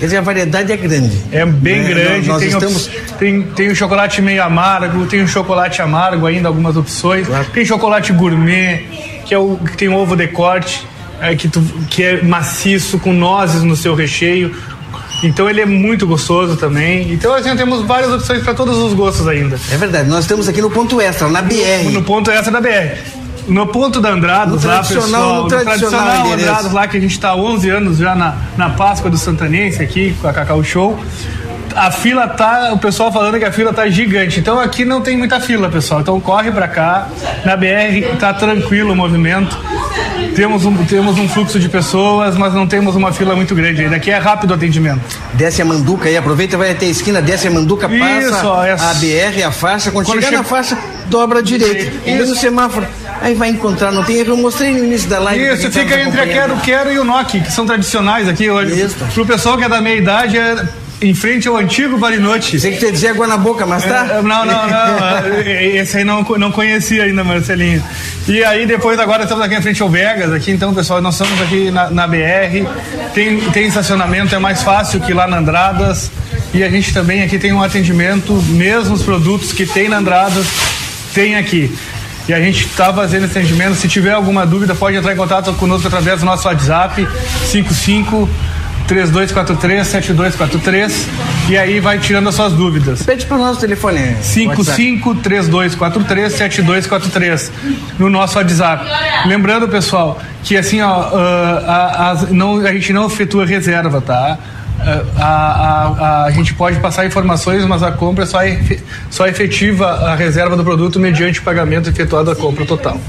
Quer dizer, a variedade é grande. É bem Né? grande. Nós tem, estamos- tem, tem o chocolate meio amargo, tem o chocolate amargo ainda, algumas opções. Tem chocolate gourmet, que é o que tem ovo de corte, é, que, tu- que é maciço, com nozes no seu recheio. Então ele é muito gostoso também. Então assim, temos várias opções para todos os gostos ainda. É verdade, nós estamos aqui no ponto extra, na BR. No, no ponto extra da BR. No ponto da Andrados, lá, tradicional- pessoal. no tradicional endereço. Andrados, lá que a gente está há 11 anos já na, na Páscoa do Santanense aqui com a Cacau Show. A fila tá, o pessoal falando que a fila tá gigante. Então aqui não tem muita fila, pessoal. Então corre pra cá. Na BR tá tranquilo o movimento. Temos um, temos um fluxo de pessoas, mas não temos uma fila muito grande ainda. Aqui é rápido o atendimento. Desce a Manduca aí, aproveita, vai até a esquina, desce a Manduca, passa Isso, ó, é- a BR, a faixa. Quando, Quando chegar chega- na faixa, dobra à direita. E no semáforo, aí vai encontrar, não tem erro. Eu mostrei no início da live. Isso, tá fica nos entre a. Quero Quero e o Noki, que são tradicionais aqui hoje. Isso. Pro pessoal que é da meia idade, é em frente ao antigo Barinote. Você que quer dizer água na boca, mas tá? É, não, não, não. é, Esse aí não, não conhecia ainda, Marcelinho. E aí depois agora estamos aqui em frente ao Vegas, aqui então, pessoal, nós estamos aqui na, na BR. Tem, tem estacionamento, é mais fácil que lá na Andradas. E a gente também aqui tem um atendimento, mesmo os produtos que tem na Andradas, tem aqui. E a gente está fazendo esse atendimento. Se tiver alguma dúvida, pode entrar em contato conosco através do nosso WhatsApp 55 3243 7243 e aí vai tirando as suas dúvidas. Pede para o nosso telefone. 55 3243 7243 no nosso WhatsApp. Lembrando, pessoal, que assim, ó, ah, a, a- não, a gente não efetua reserva, tá? Ah, A, a, a, gente pode passar informações, mas a compra só, é, efe- só efetiva a reserva do produto mediante o pagamento efetuado da compra total.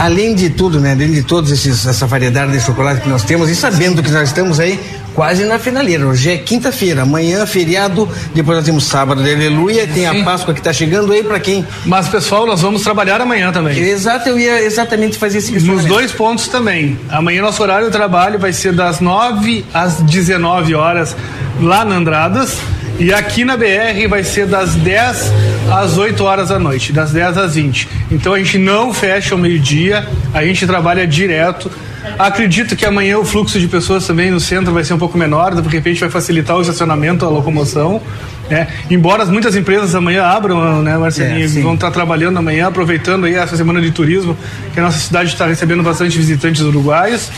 Além de tudo, né? Além de todos esses essa variedade de chocolate que nós temos e sabendo que nós estamos aí quase na finaleira. Hoje é quinta-feira, amanhã feriado, depois nós temos sábado de aleluia, tem a Páscoa que está chegando aí para quem. Mas pessoal, nós vamos trabalhar amanhã também. Exato, eu ia exatamente fazer esse Nos dois pontos também. Amanhã nosso horário de trabalho vai ser das 9 às 19 horas lá na Andradas. E aqui na BR vai ser das 10 às 8 horas da noite, das 10 às 20. Então a gente não fecha ao meio-dia, a gente trabalha direto. Acredito que amanhã o fluxo de pessoas também no centro vai ser um pouco menor, porque de repente vai facilitar o estacionamento, a locomoção. Né? Embora muitas empresas amanhã abram, né, Marcelinho, É, vão estar trabalhando amanhã, aproveitando aí essa semana de turismo, que a nossa cidade está recebendo bastante visitantes uruguaios.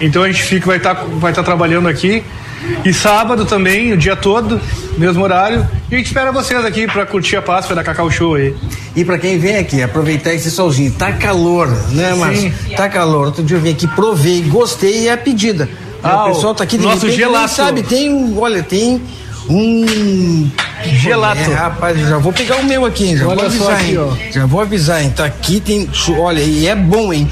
Então a gente fica, vai estar vai estar trabalhando aqui. E sábado também, o dia todo, mesmo horário. E a gente espera vocês aqui para curtir a Páscoa da Cacau Show aí. E para quem vem aqui, aproveitar esse solzinho, tá calor, né, Márcio? Tá calor. Outro dia eu vim aqui, provei, gostei e é a pedida. Ah, o pessoal tá aqui de nosso repente, gelato. sabe, tem, um- olha, tem um Gelato. É, rapaz, já vou pegar o meu aqui, hein? já Olha vou só avisar, aqui, hein? ó. Já vou avisar, hein? Tá aqui tem, olha, e é bom, hein?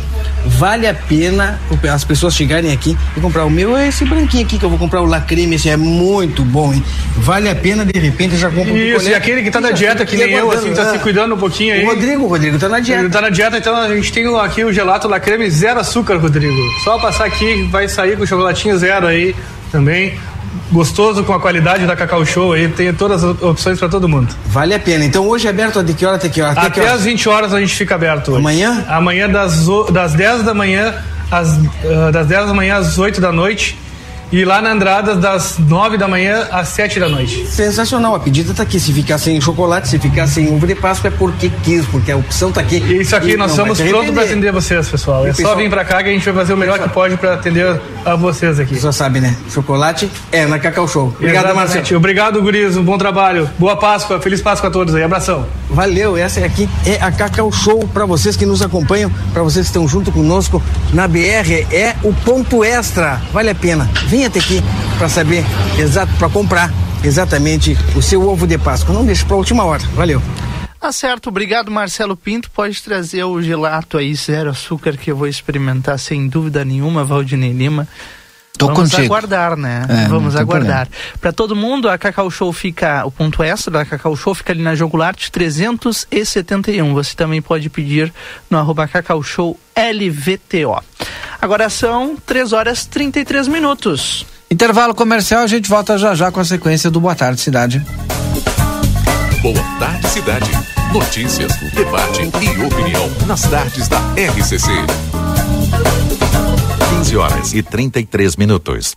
Vale a pena as pessoas chegarem aqui e comprar. O meu é esse branquinho aqui que eu vou comprar, o lacreme, esse é muito bom, hein? Vale a pena, de repente, eu já compro Isso, picolé. e aquele que tá na dieta, que nem eu, assim, tá se cuidando um pouquinho aí. O Rodrigo, Rodrigo tá na dieta. Ele tá na dieta, então a gente tem aqui o gelato La Creme zero açúcar, Rodrigo. Só passar aqui, vai sair com o chocolatinho zero aí também. Gostoso com a qualidade da Cacau Show aí, tem todas as opções para todo mundo. Vale a pena. Então hoje é aberto de que hora até que hora? que Até hora? às 20 horas a gente fica aberto hoje. Amanhã? Amanhã das, das 10 da manhã às, ah, das 10 da manhã às 8 da noite. E lá na Andrada das 9 da manhã às 7 da noite. Sensacional, a pedida tá aqui. Se ficar sem chocolate, se ficar sem ovo de Páscoa, é porque quis, porque a opção tá aqui. Isso aqui, E nós estamos prontos para atender vocês, pessoal. É o só pessoal- vir para cá que a gente vai fazer o melhor que pode para atender a vocês aqui. Só sabe, né? Chocolate é na Cacau Show. Obrigado. Marcelo. Obrigado, Guriz. Um bom trabalho. Boa Páscoa. Feliz Páscoa a todos aí. Abração. Valeu, essa aqui é a Cacau Show para vocês que nos acompanham, para vocês que estão junto conosco na BR, é o ponto extra. Vale a pena. Venha até aqui para saber exato para comprar exatamente o seu ovo de Páscoa. Não deixe para a última hora. Valeu. Tá certo, obrigado Marcelo Pinto. Pode trazer o gelato aí, zero açúcar, que eu vou experimentar sem dúvida nenhuma, Valdinei Lima. Tô Vamos contigo. aguardar, né? É, Vamos aguardar. Para todo mundo, a Cacau Show fica, o ponto extra da Cacau Show fica ali na Jogularte 371. Você também pode pedir no arroba Cacau Show LVTO. Agora são 3 horas 33 minutos. Intervalo comercial, a gente volta já já com a sequência do Boa Tarde Cidade. Boa Tarde Cidade. Notícias, debate e opinião nas tardes da RCC. 15 horas e 33 minutos.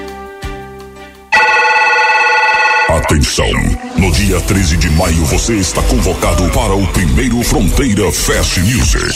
Atenção! No dia 13 de maio você está convocado para o primeiro Fronteira Fest Music.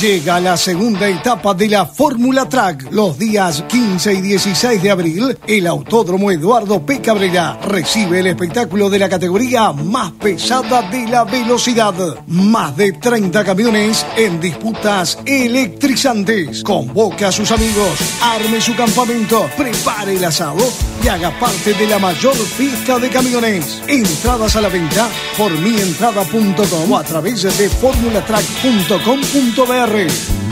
Llega la segunda etapa de la Fórmula Track. Los días 15 y 16 de abril, el Autódromo Eduardo P. Cabrera recibe el espectáculo de la categoría más pesada de la velocidad. Más de 30 camiones en disputas electrizantes. Convoque a sus amigos, arme su campamento, prepare el asado y haga parte de la mayor fiesta de camiones. Entradas a la venta por mientrada.com a través de formulatrack.com.br. Ferrari.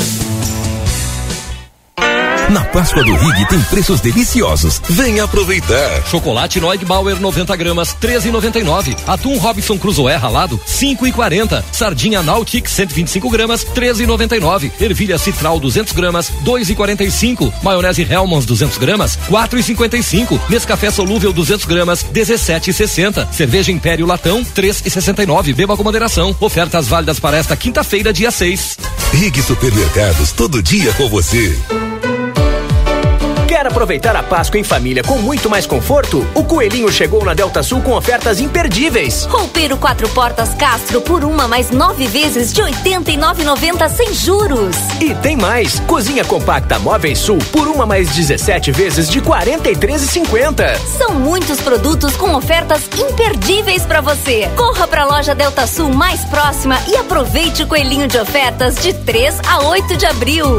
Na Páscoa do Rig tem preços deliciosos. Venha aproveitar. Chocolate Neugbauer 90 gramas 13,99. Atum Robson Cruzoé ralado 5,40. Sardinha Nautic 125 gramas 13,99. Ervilha Citral 200 gramas 2,45. Maionese Hellmann's 200 gramas 4,55. Nescafé solúvel 200 gramas 17,60. Cerveja Império Latão 3,69. Beba com moderação. Ofertas válidas para esta quinta-feira, dia 6. Rig Supermercados todo dia com você. Quer aproveitar a Páscoa em família com muito mais conforto? O Coelhinho chegou na Delta Sul com ofertas imperdíveis. Roupeiro quatro portas Castro por uma mais nove vezes de R$ 89,90 sem juros. E tem mais! Cozinha compacta Móveis Sul por uma mais 17 vezes de R$ 43,50. São muitos produtos com ofertas imperdíveis para você. Corra para a loja Delta Sul mais próxima e aproveite o coelhinho de ofertas de 3 a 8 de abril.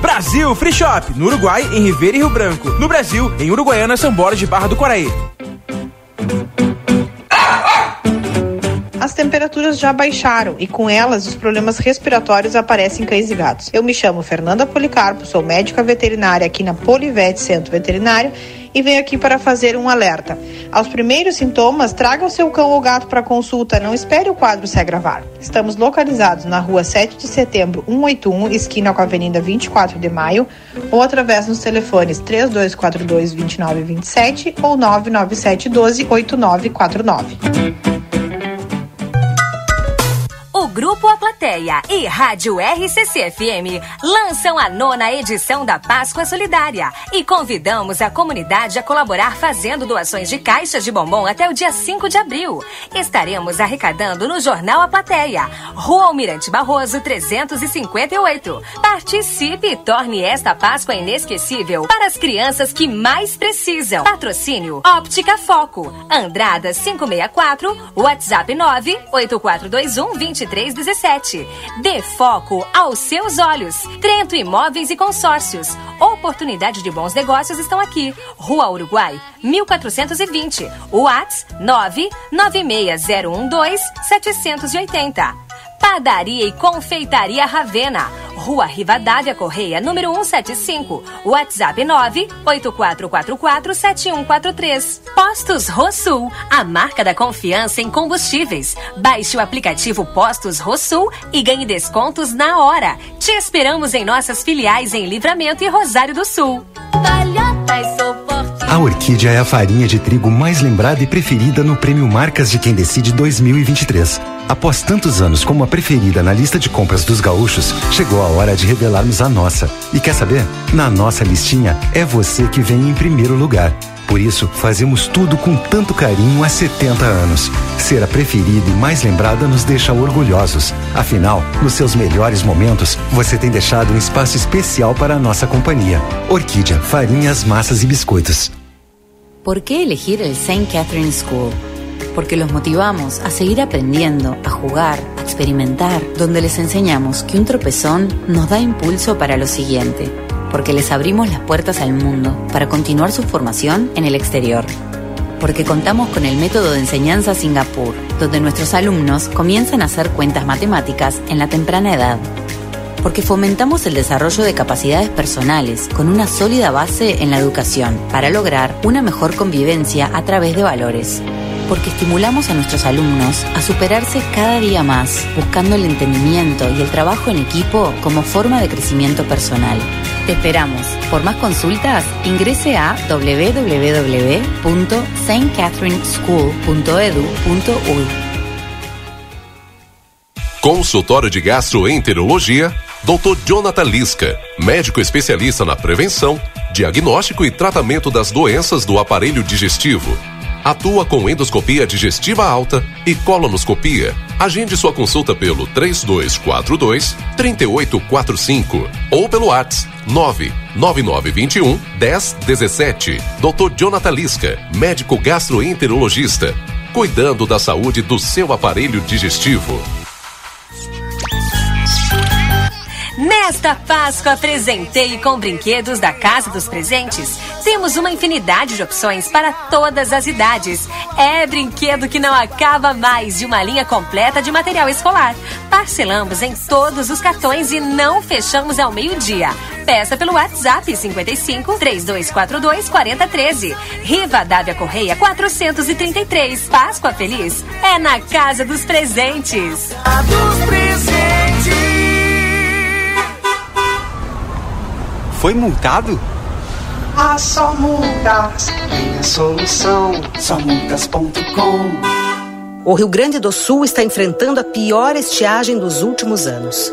Brasil Free Shop, no Uruguai, em Ribeira e Rio Branco. No Brasil, em Uruguaiana, São Borges de Barra do Quaraí. As temperaturas já baixaram e com elas os problemas respiratórios aparecem em cães e gatos. Eu me chamo Fernanda Policarpo, sou médica veterinária aqui na Polivete Centro Veterinário e venho aqui para fazer um alerta. Aos primeiros sintomas, traga o seu cão ou gato para consulta, não espere o quadro se agravar. Estamos localizados na rua 7 de setembro, 181, esquina com a Avenida 24 de Maio, ou através dos telefones 3242 2927 ou 997 12 8949. Grupo A Plateia e Rádio RCC FM lançam a nona edição da Páscoa Solidária e convidamos a comunidade a colaborar fazendo doações de caixas de bombom até o dia 5 de abril. Estaremos arrecadando no Jornal A Plateia, Rua Almirante Barroso 358. Participe e torne esta Páscoa inesquecível para as crianças que mais precisam. Patrocínio Óptica Foco, Andrada 564, WhatsApp 98421 2317. Dê foco aos seus olhos. Trento Imóveis e Consórcios. Oportunidade de bons negócios estão aqui. Rua Uruguai, 1420. WhatsApp 9960112 780. Padaria e Confeitaria Ravena. Rua Rivadavia Correia, número 175. WhatsApp 984447143. Postos Rosul, a marca da confiança em combustíveis. Baixe o aplicativo Postos Rosul e ganhe descontos na hora. Te esperamos em nossas filiais em Livramento e Rosário do Sul. A Orquídea é a farinha de trigo mais lembrada e preferida no Prêmio Marcas de Quem Decide 2023. Após tantos anos como a preferida na lista de compras dos gaúchos, chegou a hora de revelarmos a nossa. E quer saber? Na nossa listinha, é você que vem em primeiro lugar. Por isso, fazemos tudo com tanto carinho há 70 anos. Ser a preferida e mais lembrada nos deixa orgulhosos. Afinal, nos seus melhores momentos, você tem deixado um espaço especial para a nossa companhia. Orquídea, farinhas, massas e biscoitos. ¿Por qué elegir el St. Catherine School? Porque los motivamos a seguir aprendiendo, a jugar, a experimentar, donde les enseñamos que un tropezón nos da impulso para lo siguiente, porque les abrimos las puertas al mundo para continuar su formación en el exterior. Porque contamos con el método de enseñanza Singapur, donde nuestros alumnos comienzan a hacer cuentas matemáticas en la temprana edad porque fomentamos el desarrollo de capacidades personales con una sólida base en la educación para lograr una mejor convivencia a través de valores. Porque estimulamos a nuestros alumnos a superarse cada día más, buscando el entendimiento y el trabajo en equipo como forma de crecimiento personal. Te esperamos. Por más consultas, ingrese a www.stcatherineschool.edu.uy. Consultório de Gastroenterologia, Dr. Jonathan Lisca, médico especialista na prevenção, diagnóstico e tratamento das doenças do aparelho digestivo. Atua com endoscopia digestiva alta e colonoscopia. Agende sua consulta pelo 3242 3845 ou pelo WhatsApp 99921 1017. Dr. Jonathan Lisca, médico gastroenterologista, cuidando da saúde do seu aparelho digestivo. Nesta Páscoa, presenteie com brinquedos da Casa dos Presentes. Temos uma infinidade de opções para todas as idades. É brinquedo que não acaba mais de uma linha completa de material escolar. Parcelamos em todos os cartões e não fechamos ao meio-dia. Peça pelo WhatsApp 55 3242 4013. Riva Dávia Correia 433. Páscoa Feliz é na Casa dos Presentes. Dos presentes. Foi multado? Ah, só multas tem a solução. Somultas.com O Rio Grande do Sul está enfrentando a pior estiagem dos últimos anos.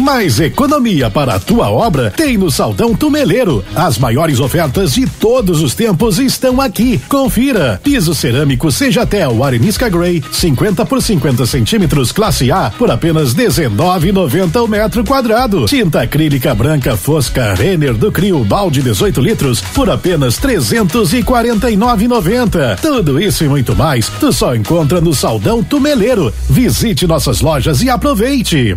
Mais economia para a tua obra tem no Saldão Tumeleiro. As maiores ofertas de todos os tempos estão aqui. Confira. Piso cerâmico Sejatel Arenisca Grey, 50 por 50 centímetros, classe A, por apenas 19,90 o metro quadrado. Tinta acrílica branca Fosca Renner do Crio balde 18 litros, por apenas 349,90. Tudo isso e muito mais, tu só encontra no Saldão Tumeleiro. Visite nossas lojas e aproveite.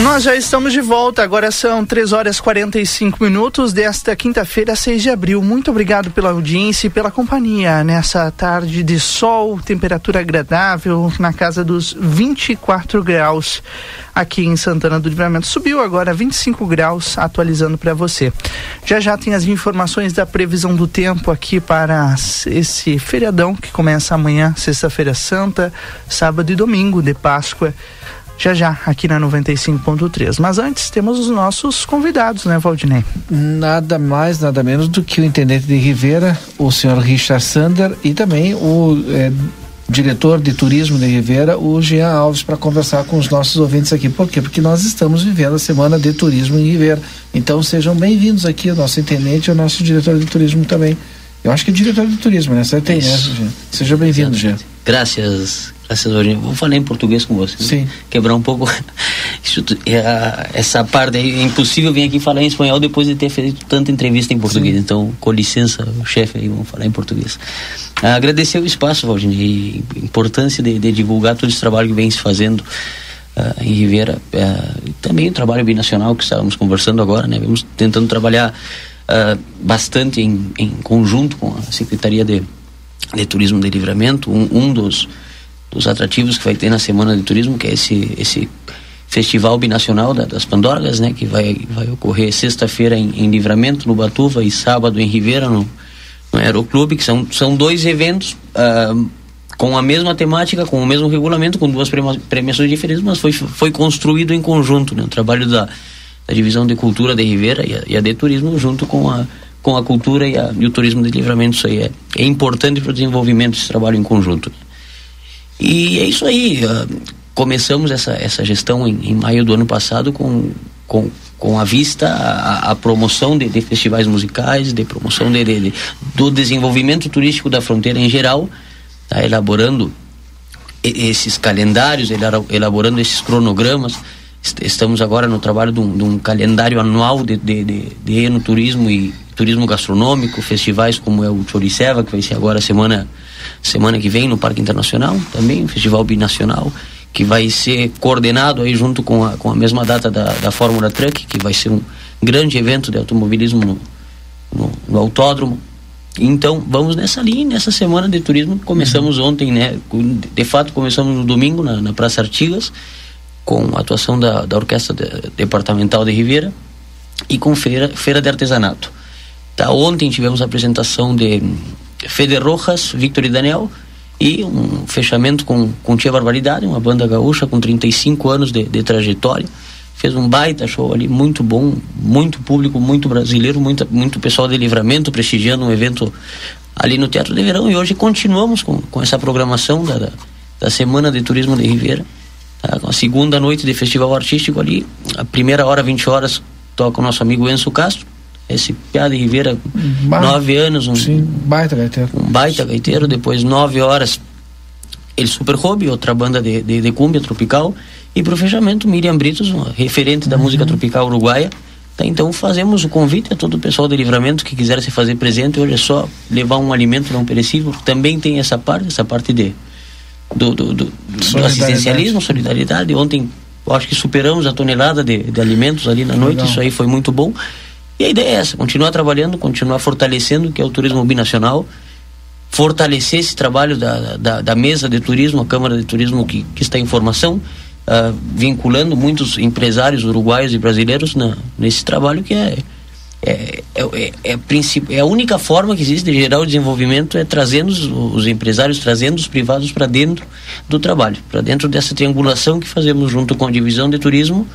Nós já estamos de volta, agora são 3 horas e 45 minutos desta quinta-feira, 6 de abril. Muito obrigado pela audiência e pela companhia nessa tarde de sol, temperatura agradável, na casa dos 24 graus aqui em Santana do Livramento. Subiu agora 25 graus, atualizando para você. Já já tem as informações da previsão do tempo aqui para esse feriadão que começa amanhã, sexta-feira santa, sábado e domingo de Páscoa já já aqui na 95.3. Mas antes temos os nossos convidados, né, Valdinei? Nada mais, nada menos do que o intendente de Rivera, o senhor Richard Sander e também o eh, diretor de turismo de Rivera, o Jean Alves, para conversar com os nossos ouvintes aqui. Por quê? Porque nós estamos vivendo a semana de turismo em Rivera. Então sejam bem-vindos aqui, o nosso intendente e o nosso diretor de turismo também. Eu acho que é diretor de turismo, né? Você tem, né, Jean? Seja bem-vindo, Jean. Graças, graças Virginia. Vou falar em português com você. Sim. Quebrar um pouco isso, *laughs* é, essa parte. É impossível vir aqui falar em espanhol depois de ter feito tanta entrevista em português. Sim. Então, com licença, o chefe aí, vamos falar em português. Ah, agradecer o espaço, Valdinei, a importância de, de, divulgar todo esse trabalho que vem se fazendo. Uh, em Rivera, uh, também o trabalho binacional que estávamos conversando agora, né? Vamos tentando trabalhar uh, bastante em, em conjunto com a Secretaria de, de Turismo de Livramento, um, um dos, dos atrativos que vai ter na Semana de Turismo, que é esse, esse Festival Binacional da, das Pandorgas, né? Que vai, vai ocorrer sexta-feira em, em, Livramento, no Batuva, e sábado em Rivera, no, no Aeroclube, que são, são dois eventos uh, com a mesma temática, com o mesmo regulamento, com duas premiações diferentes, mas foi, foi construído em conjunto, né? O trabalho da, da Divisão de Cultura de Rivera e a, e a de Turismo junto com a com a cultura e, a, e o turismo de livramento, isso aí é, é importante para o desenvolvimento desse trabalho em conjunto. E é isso aí. Uh, começamos essa, essa gestão em, em, maio do ano passado com, com, com a vista a promoção de, de, festivais musicais, de promoção de, de, do desenvolvimento turístico da fronteira em geral, tá, elaborando esses calendários, elaborando esses cronogramas estamos agora no trabalho de um, de um calendário anual de, de, de, de enoturismo e turismo gastronômico, festivais como é o Choriceva, que vai ser agora semana, semana que vem no Parque Internacional, também um festival binacional, que vai ser coordenado aí junto com a, com a mesma data da, da Fórmula Truck, que vai ser um grande evento de automobilismo no, no, no autódromo. Então, vamos nessa linha, nessa semana de turismo. Começamos ontem, né? De fato, começamos no domingo na, na Praça Artigas, com a atuação da, da Orquestra de- Departamental de Ribeira e com feira, feira de artesanato. Tá, ontem tivemos a apresentação de Fede Rojas, Victor e Daniel e um fechamento com, com Tia Barbaridade, uma banda gaúcha com 35 anos de, de trajetória. Fez um baita show ali, muito bom, muito público, muito brasileiro, muita, muito pessoal de livramento prestigiando um evento ali no Teatro de Verão. E hoje continuamos com, com essa programação da, da, da Semana de Turismo de Ribeira. A segunda noite de festival artístico ali, a primeira hora, 20 horas, toca o nosso amigo Enzo Castro, esse piá de Ribeira, Ba- nove anos, um, Sim, baita gaiteiro. um baita gaiteiro, depois nove horas ele Super Hobby, outra banda de, de, de cúmbia tropical, e pro fechamento Miriam Britos, uma referente da música tropical uruguaia. Então fazemos o convite a todo o pessoal de livramento que quiser se fazer presente, hoje é só levar um alimento não perecível, também tem essa parte, essa parte de do, do, do, do assistencialismo, solidariedade. Ontem acho que superamos a tonelada de, de alimentos ali na noite, Legal. isso aí foi muito bom. E a ideia é essa, continuar trabalhando, continuar fortalecendo, que é o turismo binacional, fortalecer esse trabalho da, da, da mesa de turismo, a Câmara de Turismo que, que está em formação, ah, vinculando muitos empresários uruguaios e brasileiros na, nesse trabalho que é é, é, é, é, é a única forma que existe de gerar o desenvolvimento é trazendo os, os empresários, trazendo os privados para dentro do trabalho, para dentro dessa triangulação que fazemos junto com a divisão de turismo,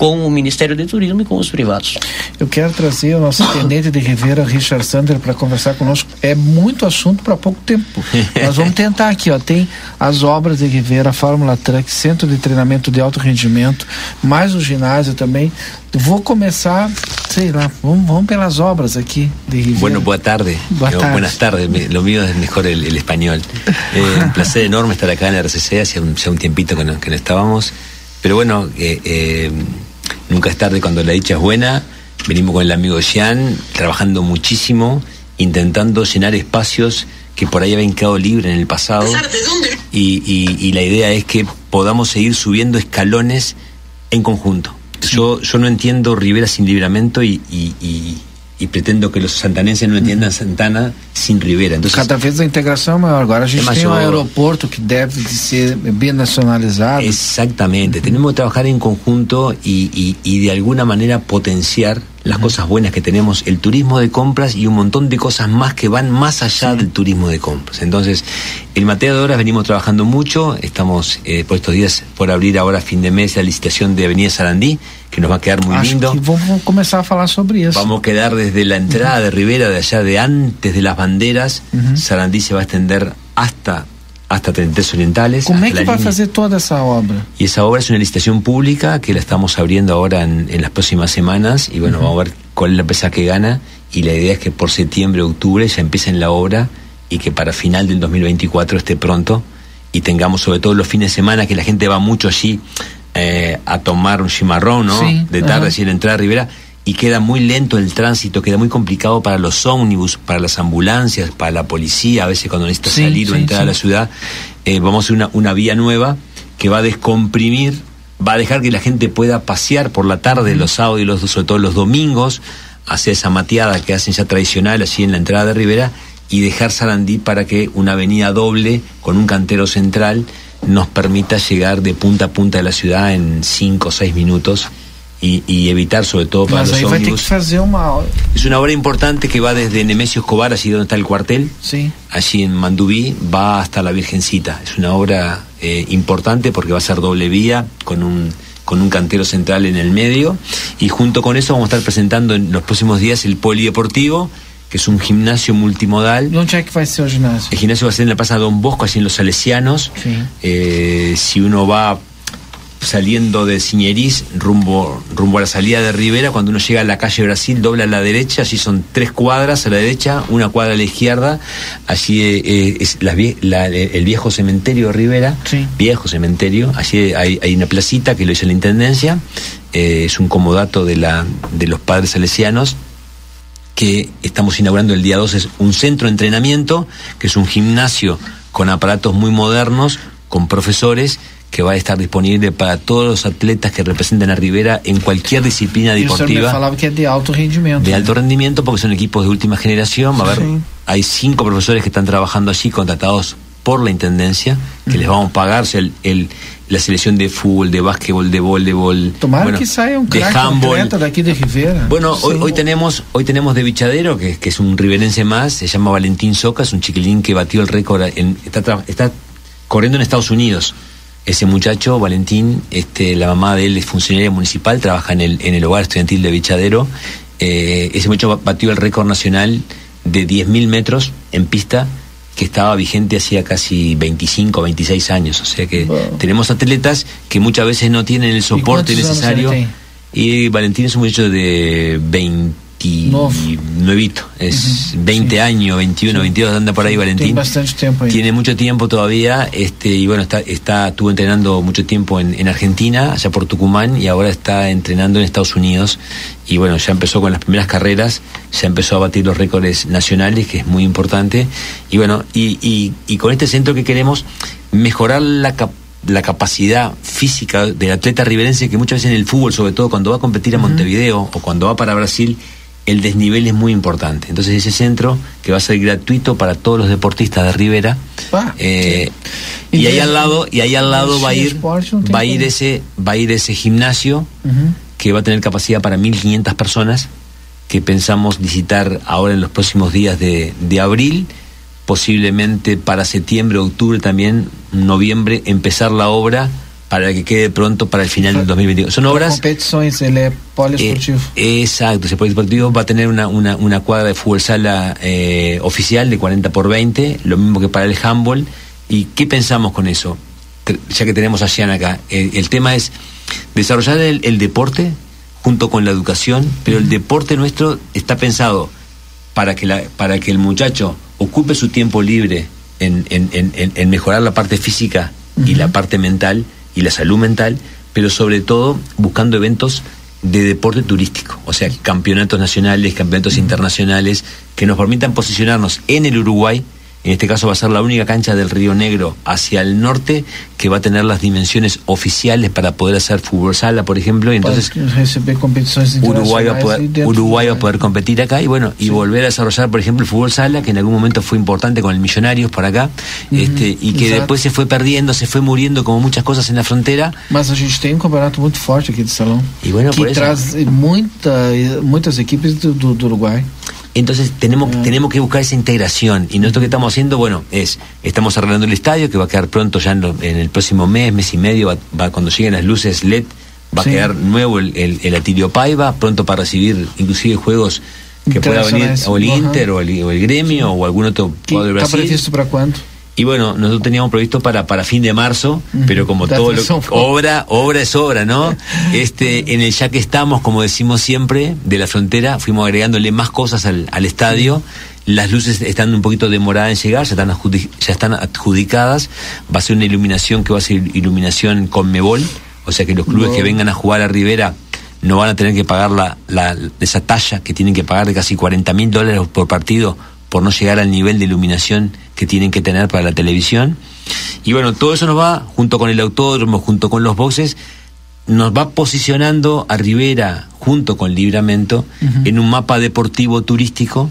com o Ministério de Turismo e com os privados. Eu quero trazer o nosso intendente de Rivera, Richard Sander, para conversar conosco. É muito assunto para pouco tempo. Nós vamos tentar aqui, ó. Tem as obras de Rivera, Fórmula Truck, Centro de Treinamento de Alto Rendimento, mais o ginásio também. Vou começar, sei lá, vamos, vamos pelas obras aqui de Rivera. Bueno, boa tarde. Boa tarde. Buenas tardes. Lo mío es mejor el, el español. *laughs* Eh, un placer enorme estar acá en la RCC. Hace un, ya un tiempito que no, que no estábamos. Pero bueno, eh, eh, nunca es tarde cuando la dicha es buena. Venimos con el amigo Jean, trabajando muchísimo, intentando llenar espacios que por ahí habían quedado libres en el pasado. Y, y- y la idea es que podamos seguir subiendo escalones en conjunto. Yo, yo no entiendo Rivera sin libramento y, y- y- y pretendo que los santanenses no entiendan Santana sin Rivera. Entonces, Cada vez a integração é maior. Agora a gente É tem um aeroporto que deve de ser binacionalizado. Exactamente, tenemos que trabajar en conjunto y, y- y de alguna manera potenciar las cosas buenas que tenemos, el turismo de compras y un montón de cosas más que van más allá del turismo de compras. Entonces, en materia de obras venimos trabajando mucho, estamos eh, por estos días por abrir ahora fin de mes la licitación de Avenida Sarandí, que nos va a quedar muy Acho lindo. que vamos começar a falar sobre isso. Vamos a quedar desde la entrada de Rivera, de allá de antes de las banderas, Sarandí se va a extender hasta, hasta 33 Orientales. É hasta que vai línea- fazer toda essa obra? y esa obra es una licitación pública que la estamos abriendo ahora en, en las próximas semanas y bueno, vamos a ver cuál es la empresa que gana y la idea es que por septiembre, octubre ya empiecen la obra y que para final del 2024 esté pronto y tengamos sobre todo los fines de semana que la gente va mucho allí eh, a tomar un chimarrón, ¿no? Sí, de tarde, ajá. así en la entrada a Rivera y queda muy lento el tránsito, queda muy complicado para los ómnibus, para las ambulancias, para la policía, a veces cuando necesita Sí, salir o entrar a la ciudad, eh, vamos a hacer una, una vía nueva que va a descomprimir, va a dejar que la gente pueda pasear por la tarde, los sábados y los, sobre todo los domingos, hacia esa mateada que hacen ya tradicional allí en la entrada de Rivera y dejar Sarandí para que una avenida doble con un cantero central nos permita llegar de punta a punta de la ciudad en 5 o 6 minutos y, y evitar sobre todo para Mas los aí vai ter que ómnibus. fazer uma. Es una obra importante que va desde Nemesio Escobar, allí donde está el cuartel, Sí. allí en Mandubí, va hasta la Virgencita. Es una obra eh, importante porque va a ser doble vía con un con un cantero central en el medio y junto con eso vamos a estar presentando en los próximos días el polideportivo que es un gimnasio multimodal. E é que vai ser o ginásio? El gimnasio va a ser en la Plaza Don Bosco, allí en Los Salesianos. Sí. Eh, si uno va saliendo de Ciñeriz rumbo, rumbo a la salida de Rivera, cuando uno llega a la calle Brasil, dobla a la derecha, allí son tres cuadras a la derecha, una cuadra a la izquierda, allí eh, es la vie- la- el viejo cementerio de Rivera, viejo cementerio, allí hay, hay una placita que lo hizo la Intendencia, eh, es un comodato de, la, de los padres salesianos, que estamos inaugurando el día 2 es un centro de entrenamiento, que es un gimnasio con aparatos muy modernos, con profesores, que va a estar disponible para todos los atletas que representen a Rivera en cualquier disciplina deportiva falava que é de alto rendimento. de alto rendimiento porque son equipos de última generación. Va a haber, hay cinco profesores que están trabajando allí, contratados por la intendencia, que les vamos a pagar o sea, el, el- la selección de fútbol, de básquetbol, de voleibol, bueno, um de handball. de Rivera. Bueno, hoy, hoy tenemos hoy tenemos de bichadero, que, que es un riverense más, se llama Valentín Soca, es un chiquilín que batió el récord, en, está, está corriendo en Estados Unidos. Ese muchacho, Valentín, este, la mamá de él es funcionaria municipal, trabaja en el, en el hogar estudiantil de Bichadero. Eh, ese muchacho batió el récord nacional de 10.000 metros en pista que estaba vigente hacía casi 25, 26 años. O sea que tenemos atletas que muchas veces no tienen el soporte necesario. Y Valentín es un muchacho de 29, es 20 años, 21, 22, anda por ahí Valentín. bastante. Tiene mucho tiempo todavía, este, y bueno, está, está, estuvo entrenando mucho tiempo en, en Argentina, allá por Tucumán, y ahora está entrenando en Estados Unidos. Y bueno, ya empezó con las primeras carreras, ya empezó a batir los récords nacionales, que es muy importante. Y bueno, y, y, y con este centro que queremos mejorar la cap- la capacidad física del atleta riverense que muchas veces en el fútbol, sobre todo cuando va a competir a Montevideo o cuando va para Brasil, el desnivel es muy importante. Entonces ese centro que va a ser gratuito para todos los deportistas de Rivera eh, y ahí al lado y ahí al lado va a ir va a ir ese va a ir ese gimnasio que va a tener capacidad para 1500 personas que pensamos visitar ahora en los próximos días de, de abril posiblemente para septiembre octubre también noviembre empezar la obra para que quede pronto para el final del 2021 son obras Competições, ele é poliesportivo. eh, exacto, ese polideportivo va a tener una, una, una cuadra de fútbol sala eh, oficial de 40 por 20, lo mismo que para el handball. ¿Y qué pensamos con eso? Ya que tenemos a Jean acá, el, el tema es desarrollar el, el deporte junto con la educación, pero el deporte nuestro está pensado para que, la, para que el muchacho ocupe su tiempo libre en, en- en- en- en mejorar la parte física y la parte mental y la salud mental, pero sobre todo buscando eventos de deporte turístico, o sea, campeonatos nacionales, campeonatos internacionales, que nos permitan posicionarnos en el Uruguay. En este caso va a ser la única cancha del Río Negro hacia el norte que va a tener las dimensiones oficiales para poder hacer fútbol sala, por ejemplo, y entonces Uruguay va, a poder, Uruguay va a poder competir acá y bueno, y volver a desarrollar, por ejemplo, el fútbol sala, que en algún momento fue importante con el Millonarios por acá, este, y que exato. después se fue perdiendo, se fue muriendo como muchas cosas en la frontera. Mas a gente tem um campeonato muito forte aqui de salão. E bueno, que por eso- traz muita, muitas equipes do, do, do Uruguai. Entonces tenemos, tenemos que buscar esa integración y nosotros que estamos haciendo, bueno, es, estamos arreglando el estadio que va a quedar pronto ya en, lo- en el próximo mes, mes y medio, va, va- cuando lleguen las luces LED, va Sí. a quedar nuevo el, el, el Atilio Paiva, pronto para recibir inclusive juegos que pueda venir o el Ajá. Inter o el, o el Gremio o algún otro jugador de está Brasil. previsto para quando? Y bueno, nosotros teníamos previsto para, para fin de marzo, pero como todo lo obra, obra es obra, ¿no? *laughs* Este, en el ya que estamos, como decimos siempre, de la frontera, fuimos agregándole más cosas al, al estadio. Las luces están un poquito demoradas en llegar, ya están, ya están adjudicadas. Va a ser una iluminación que va a ser iluminación con Mebol, o sea que los clubes que vengan a jugar a Rivera no van a tener que pagar la, la- esa talla que tienen que pagar de casi 40 mil dólares por partido por no llegar al nivel de iluminación que tienen que tener para la televisión. Y bueno, todo eso nos va, junto con el autódromo, junto con los boxes, nos va posicionando a Rivera, junto con Libramento, en un mapa deportivo turístico.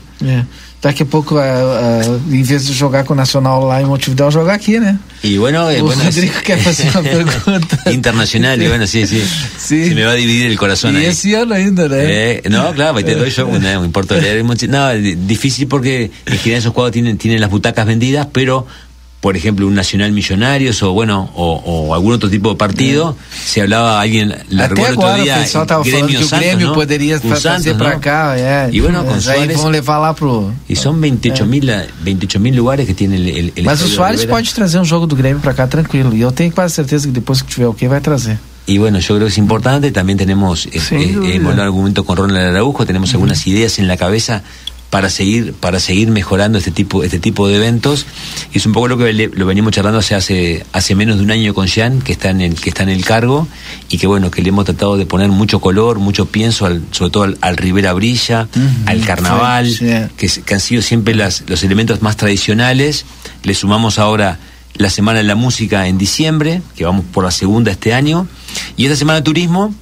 Daqui a pouco, ah, ah, em vez de jogar com o Nacional lá em Montevideo, jogar aqui, né? Y bueno, eh, o bueno, es- Rodrigo quer fazer uma *laughs* pergunta. internacional, y bueno, sí, sí, Se me va a dividir el corazón E ahí. esse ano ainda, né? Eh, no, claro, ahí te doy yo, importa leer mucho. No, di- difícil porque en general esos juegos tienen, tienen las butacas vendidas, pero por ejemplo un Nacional Millonarios o bueno, o, o algún otro tipo de partido, se hablaba alguien, la Até agora día, o pessoal falando Santos, Grêmio ¿no? poderia Santos, ¿no? cá, é. Y bueno, aí Suárez- vão levar lá pro... Y son 28 mil 28 mil lugares que tiene el, el, el Mas o Soares pode trazer um jogo do Grêmio pra cá tranquilo. E eu tenho quase certeza que depois que tiver o que vai trazer. y bueno, yo creo que es importante. También tenemos, eh, eh, hemos hablado algún momento con Ronald Araujo, tenemos algunas ideas en la cabeza para seguir para seguir mejorando este tipo este tipo de eventos. Y es un poco lo que le- lo venimos charlando hace hace hace menos de un año con Jean que está en el que está en el cargo y que bueno que le hemos tratado de poner mucho color mucho pienso al- sobre todo al, al Rivera Brilla al Carnaval sí, sí. que, que han sido siempre las, los elementos más tradicionales. Le sumamos ahora la semana de la música en diciembre que vamos por la segunda este año. Y esta semana de turismo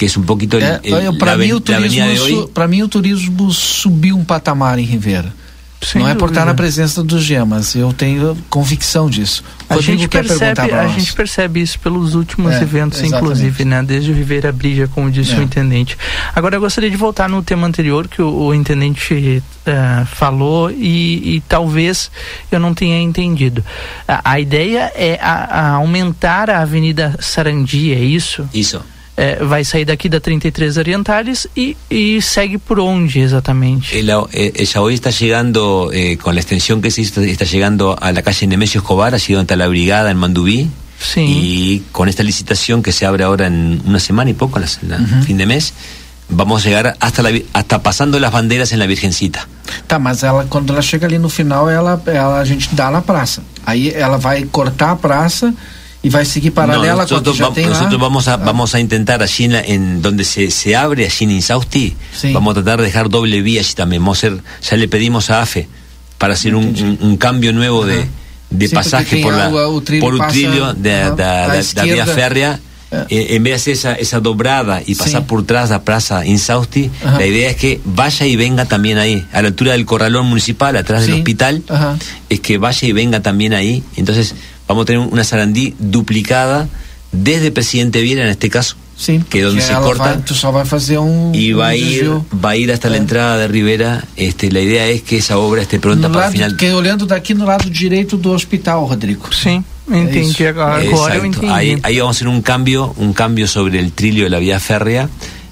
que es un poquito el- É, el- para o avenida turismo, de hoy su- pra mim o turismo subiu um patamar em Rivera. Sem Não é por dúvida. estar na presença dos gemas, eu tenho convicção disso. A Rodrigo gente, percebe, para a nós. gente percebe isso pelos últimos É, eventos, exatamente. inclusive, né? Desde o Ribeira Brija, como disse É. o intendente. Agora eu gostaria de voltar no tema anterior que o, o intendente eh, falou e, e talvez eu não tenha entendido. A, a ideia é a- a aumentar a Avenida Sarandi, é isso? Isso. É, vai sair daqui da 33 Orientales e, e segue por onde exatamente? Ella, eh, ella hoy está llegando, eh, con la extensión que se hizo, está llegando a la calle Nemesio Escobar, allí donde está la brigada en Mandubí. Y con esta licitación que se abre ahora en una semana y poco, en la, la Ujú. fin de mes, vamos a llegar hasta, la, hasta pasando las banderas en la Virgencita. Tá, mas ela, quando ela chega ali no final, ela, ela, a gente dá na praça. Aí ela vai cortar a praça e vai seguir paralela No, a nosotros, já va- lá. nosotros vamos a Ah. vamos a intentar allí en, la- en donde se, se abre allí en Insausti Sí. vamos a tratar de dejar doble vía allí también vamos a hacer ya le pedimos a AFE para hacer un, un- un cambio nuevo de, de Sí, pasaje por, la, a- por trillo de, la vía férrea eh, en vez de hacer esa, esa dobrada y pasar Sí. por atrás de la plaza Insausti Ajá. la idea es que vaya y venga también ahí a la altura del corralón municipal atrás del hospital Ajá. es que vaya y venga también ahí. Entonces vamos a tener una Sarandí duplicada desde Presidente Viera en este caso, Sim, que donde se corta vai, tu só vai fazer um. y va a ir desvio. va a ir hasta la entrada de Rivera. Este, la idea es que esa obra esté pronta No para lado, final. que, olhando daqui no lado direito do hospital, Rodrigo. Sim, entendi agora. Agora eu Exacto. entendi. Ahí, ahí vamos a hacer un cambio, un cambio sobre el trilio de la vía férrea.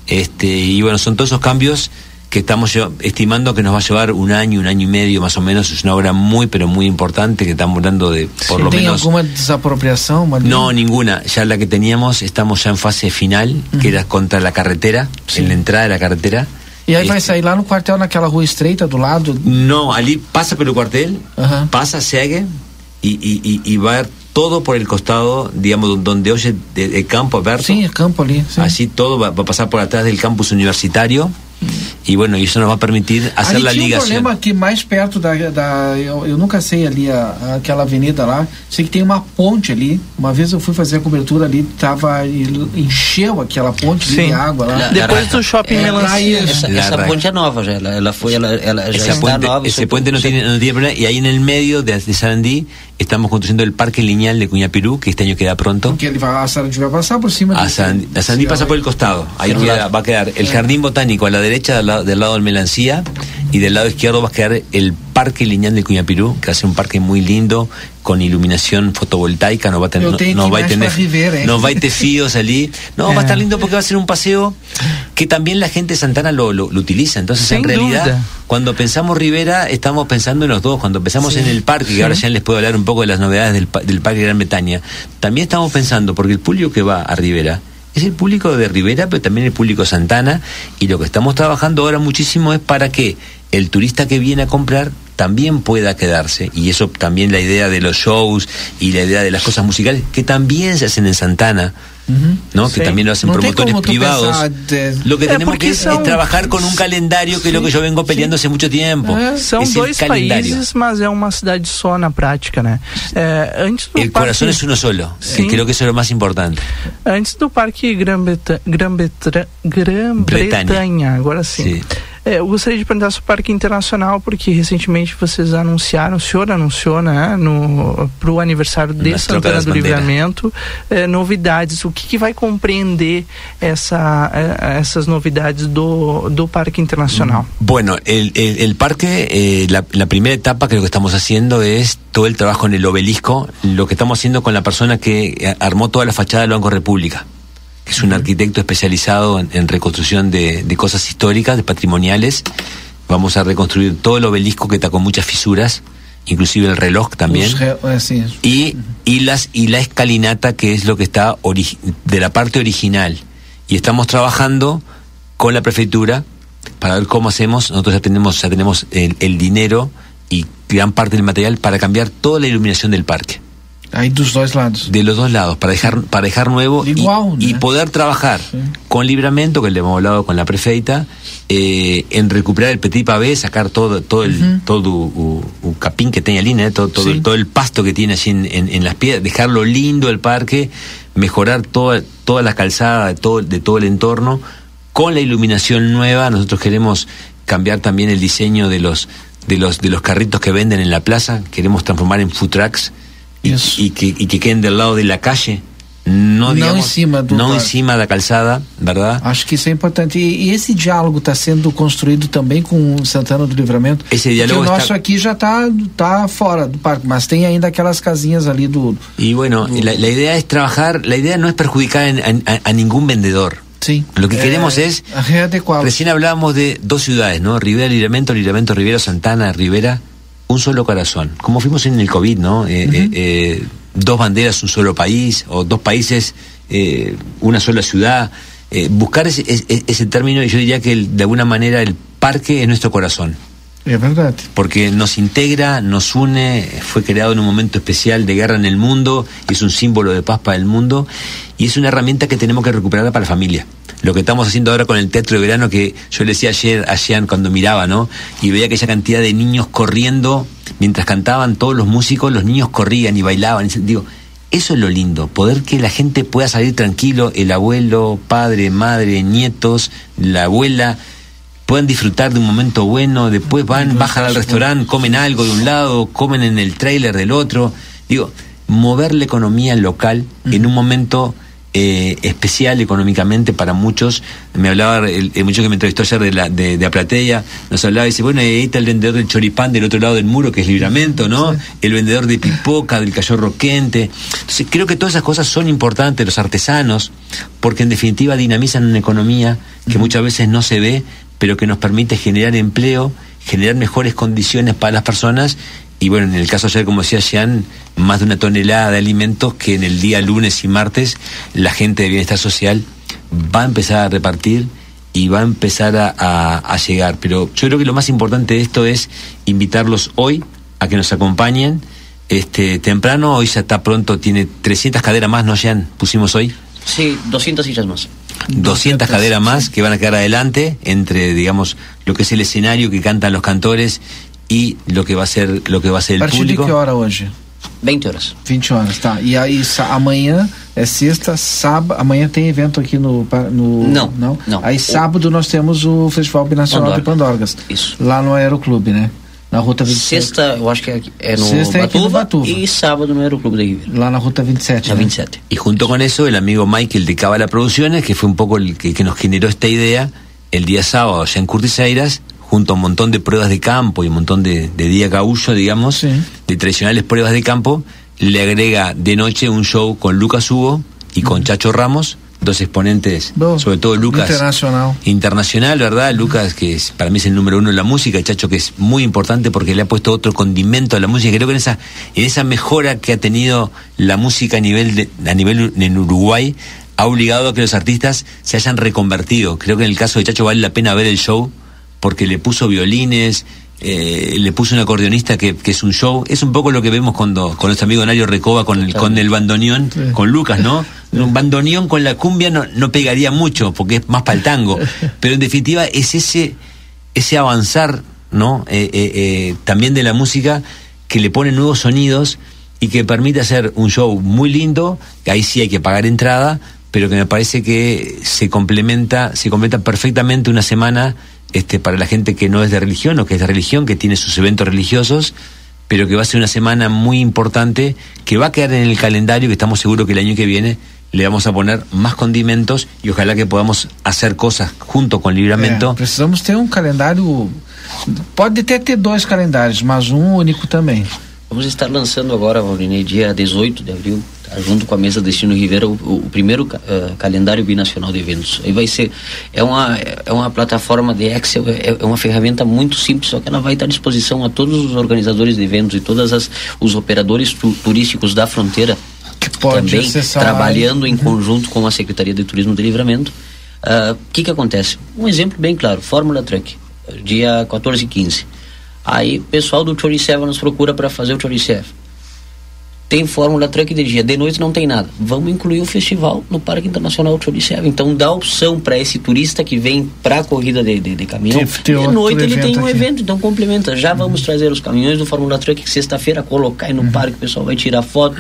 Este, y bueno, son todos esos cambios que estamos estimando que nos va a llevar un año, un año y medio más o menos. Es una obra muy, pero muy importante que estamos hablando de por lo tem menos alguma desapropriação? Manu? No, ninguna. Ya la que teníamos, estamos ya en fase final, que era contra la carretera, en la entrada de la carretera. Aí vai Este, sair lá no quartel, naquela rua estreita do lado. No, allí pasa por el cuartel, pasa, segue y, y, y, y va todo por el costado, digamos, donde hoy el, el campo abierto. Sí, el campo ali. sí. Así todo va, va a pasar por atrás del campus universitario. Y bueno, y eso nos va a permitir hacer ali la tinha um ligación. problema aqui mais perto da. da eu, eu nunca sei ali a, aquela avenida lá. Sei que tem uma ponte ali. Uma vez eu fui fazer a cobertura ali, tava. encheu aquela ponte de água lá. Depois do shopping É, Melancia. isso. Essa, La essa ponte é nova já, ela, ela foi, ela, ela já Ese está puente, nova. isso- no tiene, no tiene problema. Y ahí en el medio de, de Sarandí estamos construyendo el parque lineal de Cuñapirú, que este año queda pronto. A por Sarandí, a Sarandí pasa por el costado. Ahí Sí. queda- va a quedar el jardín botánico a la derecha del lado del, lado del Melancía y del lado izquierdo va a quedar el parque lineal de Cuñapirú, que va a ser un parque muy lindo con iluminación fotovoltaica. No va a tener, no, no va a tener, hein? no va a tener fíos allí. No, va a estar lindo porque va a ser un paseo que también la gente de Santana lo, lo, lo utiliza. Entonces, Sin en realidad, duda. cuando pensamos Rivera, estamos pensando en los dos. Cuando pensamos Sí. en el parque, Sí. que ahora ya les puedo hablar un poco de las novedades del, del parque de Gran Bretaña, también estamos pensando, porque el público que va a Rivera es el público de Rivera, pero también el público Santana, y lo que estamos trabajando ahora muchísimo es para que el turista que viene a comprar también pueda quedarse, y eso también la idea de los shows y la idea de las cosas musicales, que también se hacen en Santana, ¿no? Sí. que también lo hacen No promotores privados. Lo que tenemos que es, são- es trabajar con un calendario que es lo que yo vengo peleando hace mucho tiempo. Es el dois calendario. países, mas é uma cidade só na prática, né? É, antes do El parque, corazón es uno solo. Sí. Y creo que eso es lo más importante. Antes do Parque Grã-Bretanha, Grã-Bretanha, Grã-Bretanha, Bretanha. agora sim. Sim. É, eu gostaria de perguntar sobre o Parque Internacional, porque recentemente vocês anunciaram, o senhor anunciou, né, para o aniversário de Nas Santana do. Livramento, é, novidades. O que, que vai compreender essa, é, essas novidades do, do Parque Internacional? Bueno, el, el- el parque, eh, la, la primera etapa que lo que estamos haciendo es todo el trabajo en el obelisco, lo que estamos haciendo con la persona que eh, armó toda la fachada del Banco República, que es un arquitecto especializado en, en reconstrucción de, de cosas históricas, de patrimoniales. Vamos a reconstruir todo el obelisco que está con muchas fisuras inclusive el reloj también. Sim. y, y, las, y la escalinata, que es lo que está de la parte original. Y estamos trabajando con la prefectura para ver cómo hacemos. Nosotros ya tenemos, ya tenemos el, el dinero y gran parte del material para cambiar toda la iluminación del parque. Aí dos dois lados. De los dos lados, para dejar, para dejar nuevo y- y, poder trabajar con Libramento, que le hemos hablado con la prefeita, eh, en recuperar el petit pavé, sacar todo todo el todo o, o capín que tenga línea, todo, todo, Sí. todo el pasto que tiene allí en, en- en las piedras, dejarlo lindo el parque, mejorar toda, toda la calzada de todo, de todo el entorno, con la iluminación nueva, nosotros queremos cambiar también el diseño de los de los de los carritos que venden en la plaza, queremos transformar en food trucks y, y que, y que queden del lado de la calle, no, Não digamos, em cima do no parque. encima da calzada, ¿verdad? Acho que isso é importante. E, e esse diálogo está sendo construído também com Santana do Livramento. Esse diálogo o nosso está- aqui já está tá fora do parque, mas tem ainda aquelas casinhas ali do. Y bueno, y la, la idea es trabajar, la idea no es perjudicar en- en- a, a ningún vendedor. Sí. Lo que Eh, queremos es, readecuar. recién hablábamos de dos ciudades, ¿no? Rivera, Liramento, Liramento, Rivera, Santana, Rivera, un solo corazón. Como fuimos en el COVID, ¿no? Eh, eh, eh, dos banderas, un solo país, o dos países, eh, una sola ciudad. Eh, buscar ese, ese- ese término, y yo diría que el- de alguna manera el parque es nuestro corazón Porque nos integra, nos une, fue creado en un momento especial de guerra en el mundo, es un símbolo de paz para el mundo y es una herramienta que tenemos que recuperar para la familia. Lo que estamos haciendo ahora con el teatro de verano que yo le decía ayer a Jean cuando miraba, ¿no? Y veía aquella cantidad de niños corriendo mientras cantaban todos los músicos, los niños corrían y bailaban. Digo, eso es lo lindo, poder que la gente pueda salir tranquilo, el abuelo, padre, madre, nietos, la abuela, puedan disfrutar de un momento bueno, después van, bajan al restaurante, comen algo de un lado, comen en el trailer del otro. Digo, mover la economía local en un momento eh, especial económicamente para muchos. Me hablaba el, el muchacho que me entrevistó ayer de, la, de, de Aplatea, nos hablaba y dice, bueno, ahí está el vendedor del choripán del otro lado del muro, que es Libramento, ¿no? El vendedor de pipoca, del cachorro quente. Entonces, creo que todas esas cosas son importantes, los artesanos, porque en definitiva dinamizan una economía que muchas veces no se ve, pero que nos permite generar empleo, generar mejores condiciones para las personas y bueno, en el caso ayer, como decía Jean, más de una tonelada de alimentos que en el día lunes y martes la gente de bienestar social va a empezar a repartir y va a empezar a, a- a llegar. Pero yo creo que lo más importante de esto es invitarlos hoy a que nos acompañen. Este, temprano, hoy ya está pronto, tiene 300 caderas más, ¿no, Jean? Pusimos hoy. Sí, 200 sillas más. 200 caderas más que van a quedar adelante entre digamos lo que es el escenario que cantan los cantores y lo que va a ser lo que va a ser el partir de público que hora hoje? 20 horas. 20 horas, tá. E aí amanhã é sexta, sábado. Amanhã tem evento aqui no. no Não, não. não. Aí sábado nós temos o Festival Binacional de Pandorgas. Isso. Lá no Aeroclube, né? Na Ruta 27. Sexta, eu acho que é, é no Sexta é Batuva, Batuva. e sábado no Aeroclube de Ribeira. Lá na Ruta 27. Na né? 27. y junto con eso el amigo Michael de Cabala Producciones que fue un poco el que, que nos generó esta idea el día sábado allá en Curtiseiras junto a un montón de pruebas de campo y un montón de, de día gaullo digamos de tradicionales pruebas de campo le agrega de noche un show con Lucas Hugo y con Chacho Ramos dos exponentes sobre todo Lucas Internacional. internacional, ¿verdad? Lucas, que es, para mí es el número uno en la música, Chacho, que es muy importante porque le ha puesto otro condimento a la música. Creo que en esa, en esa mejora que ha tenido la música a nivel, de, a nivel en Uruguay, ha obligado a que los artistas se hayan reconvertido. Creo que en el caso de Chacho vale la pena ver el show porque le puso violines, eh, le puso un acordeonista que, que es un show. Es un poco lo que vemos cuando con nuestro amigo Nario Recoba con el, con el bandoneón, con Lucas, ¿no? Un bandoneón con la cumbia no, no pegaría mucho porque es más para el tango. *laughs* Pero en definitiva es ese, ese avanzar, ¿no? Eh, eh, eh, también de la música que le pone nuevos sonidos y que permite hacer un show muy lindo, que ahí sí hay que pagar entrada, pero que me parece que se complementa, se completa perfectamente una semana este, para la gente que no es de religión o que es de religión, que tiene sus eventos religiosos, pero que va a ser una semana muy importante, que va a quedar en el calendario, que estamos seguros que el año que viene le vamos a poner más condimentos y ojalá que podamos hacer cosas junto con Libramento. É, precisamos ter um calendário. Pode até ter dois calendários, mas um único também. Vamos estar lançando agora, Valdinei, dia 18 de abril, tá? junto com a mesa Destino Rivera, o, o primeiro uh, calendário binacional de eventos. Aí vai ser, é uma, é uma plataforma de Excel, é, é, uma ferramenta muito simples, só que ela vai estar à disposição a todos os organizadores de eventos e todos os operadores tu, turísticos da fronteira que pode também acessar trabalhando em Uhum. conjunto com a Secretaria de Turismo de Livramento. O que que acontece? Um exemplo bem claro, Fórmula Truck, dia 14 e 15. Aí o pessoal do Choriceva nos procura para fazer o Choriceva. Tem Fórmula Truck de dia, de noite não tem nada. Vamos incluir o festival no Parque Internacional Choriceva. Então dá opção para esse turista que vem para a corrida de, de, de caminhão. De noite ele tem um aqui. evento, então complementa. Já vamos trazer os caminhões do Fórmula Truck sexta-feira colocar aí no Uhum. parque, o pessoal vai tirar foto.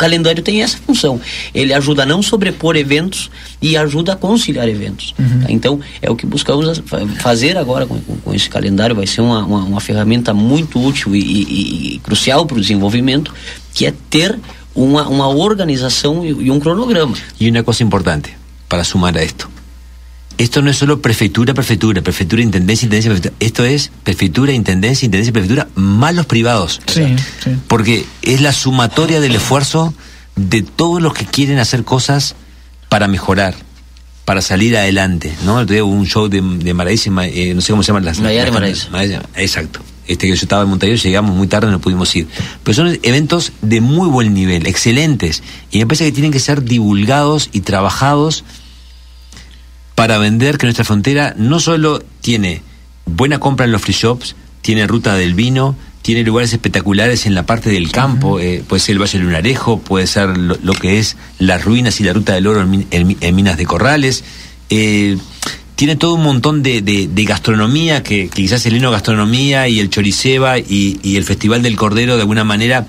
O calendário tem essa função. Ele ajuda a não sobrepor eventos e ajuda a conciliar eventos. Uhum. tá? Então, é o que buscamos fazer agora com, com- esse calendário. Vai ser uma, uma, uma ferramenta muito útil e, e- e crucial para o desenvolvimento, que é ter uma, uma organização e, e um cronograma. Y una cosa importante para sumar a esto. Esto no es solo prefectura, prefectura, prefectura, intendencia, intendencia, prefectura. Esto es prefectura, intendencia, intendencia, prefectura, más los privados. Sí, sí. Porque es la sumatoria del esfuerzo de todos los que quieren hacer cosas para mejorar, para salir adelante. ¿no? El otro día hubo un show de, de eh, no sé cómo se llaman las. Maraíza, Exacto. Este que yo estaba en Montaño, llegamos muy tarde, no pudimos ir. Pero son eventos de muy buen nivel, excelentes. Y me parece que tienen que ser divulgados y trabajados para vender que nuestra frontera no solo tiene buena compra en los free shops, tiene ruta del vino, tiene lugares espectaculares en la parte del campo, eh, puede ser el Valle del Lunarejo, puede ser lo, lo que es las ruinas y la ruta del oro en, min- en mi- en minas de corrales. eh, tiene todo un montón de, de- de gastronomía, que, que quizás el Hino Gastronomía y el Choriceba y, y el Festival del Cordero de alguna manera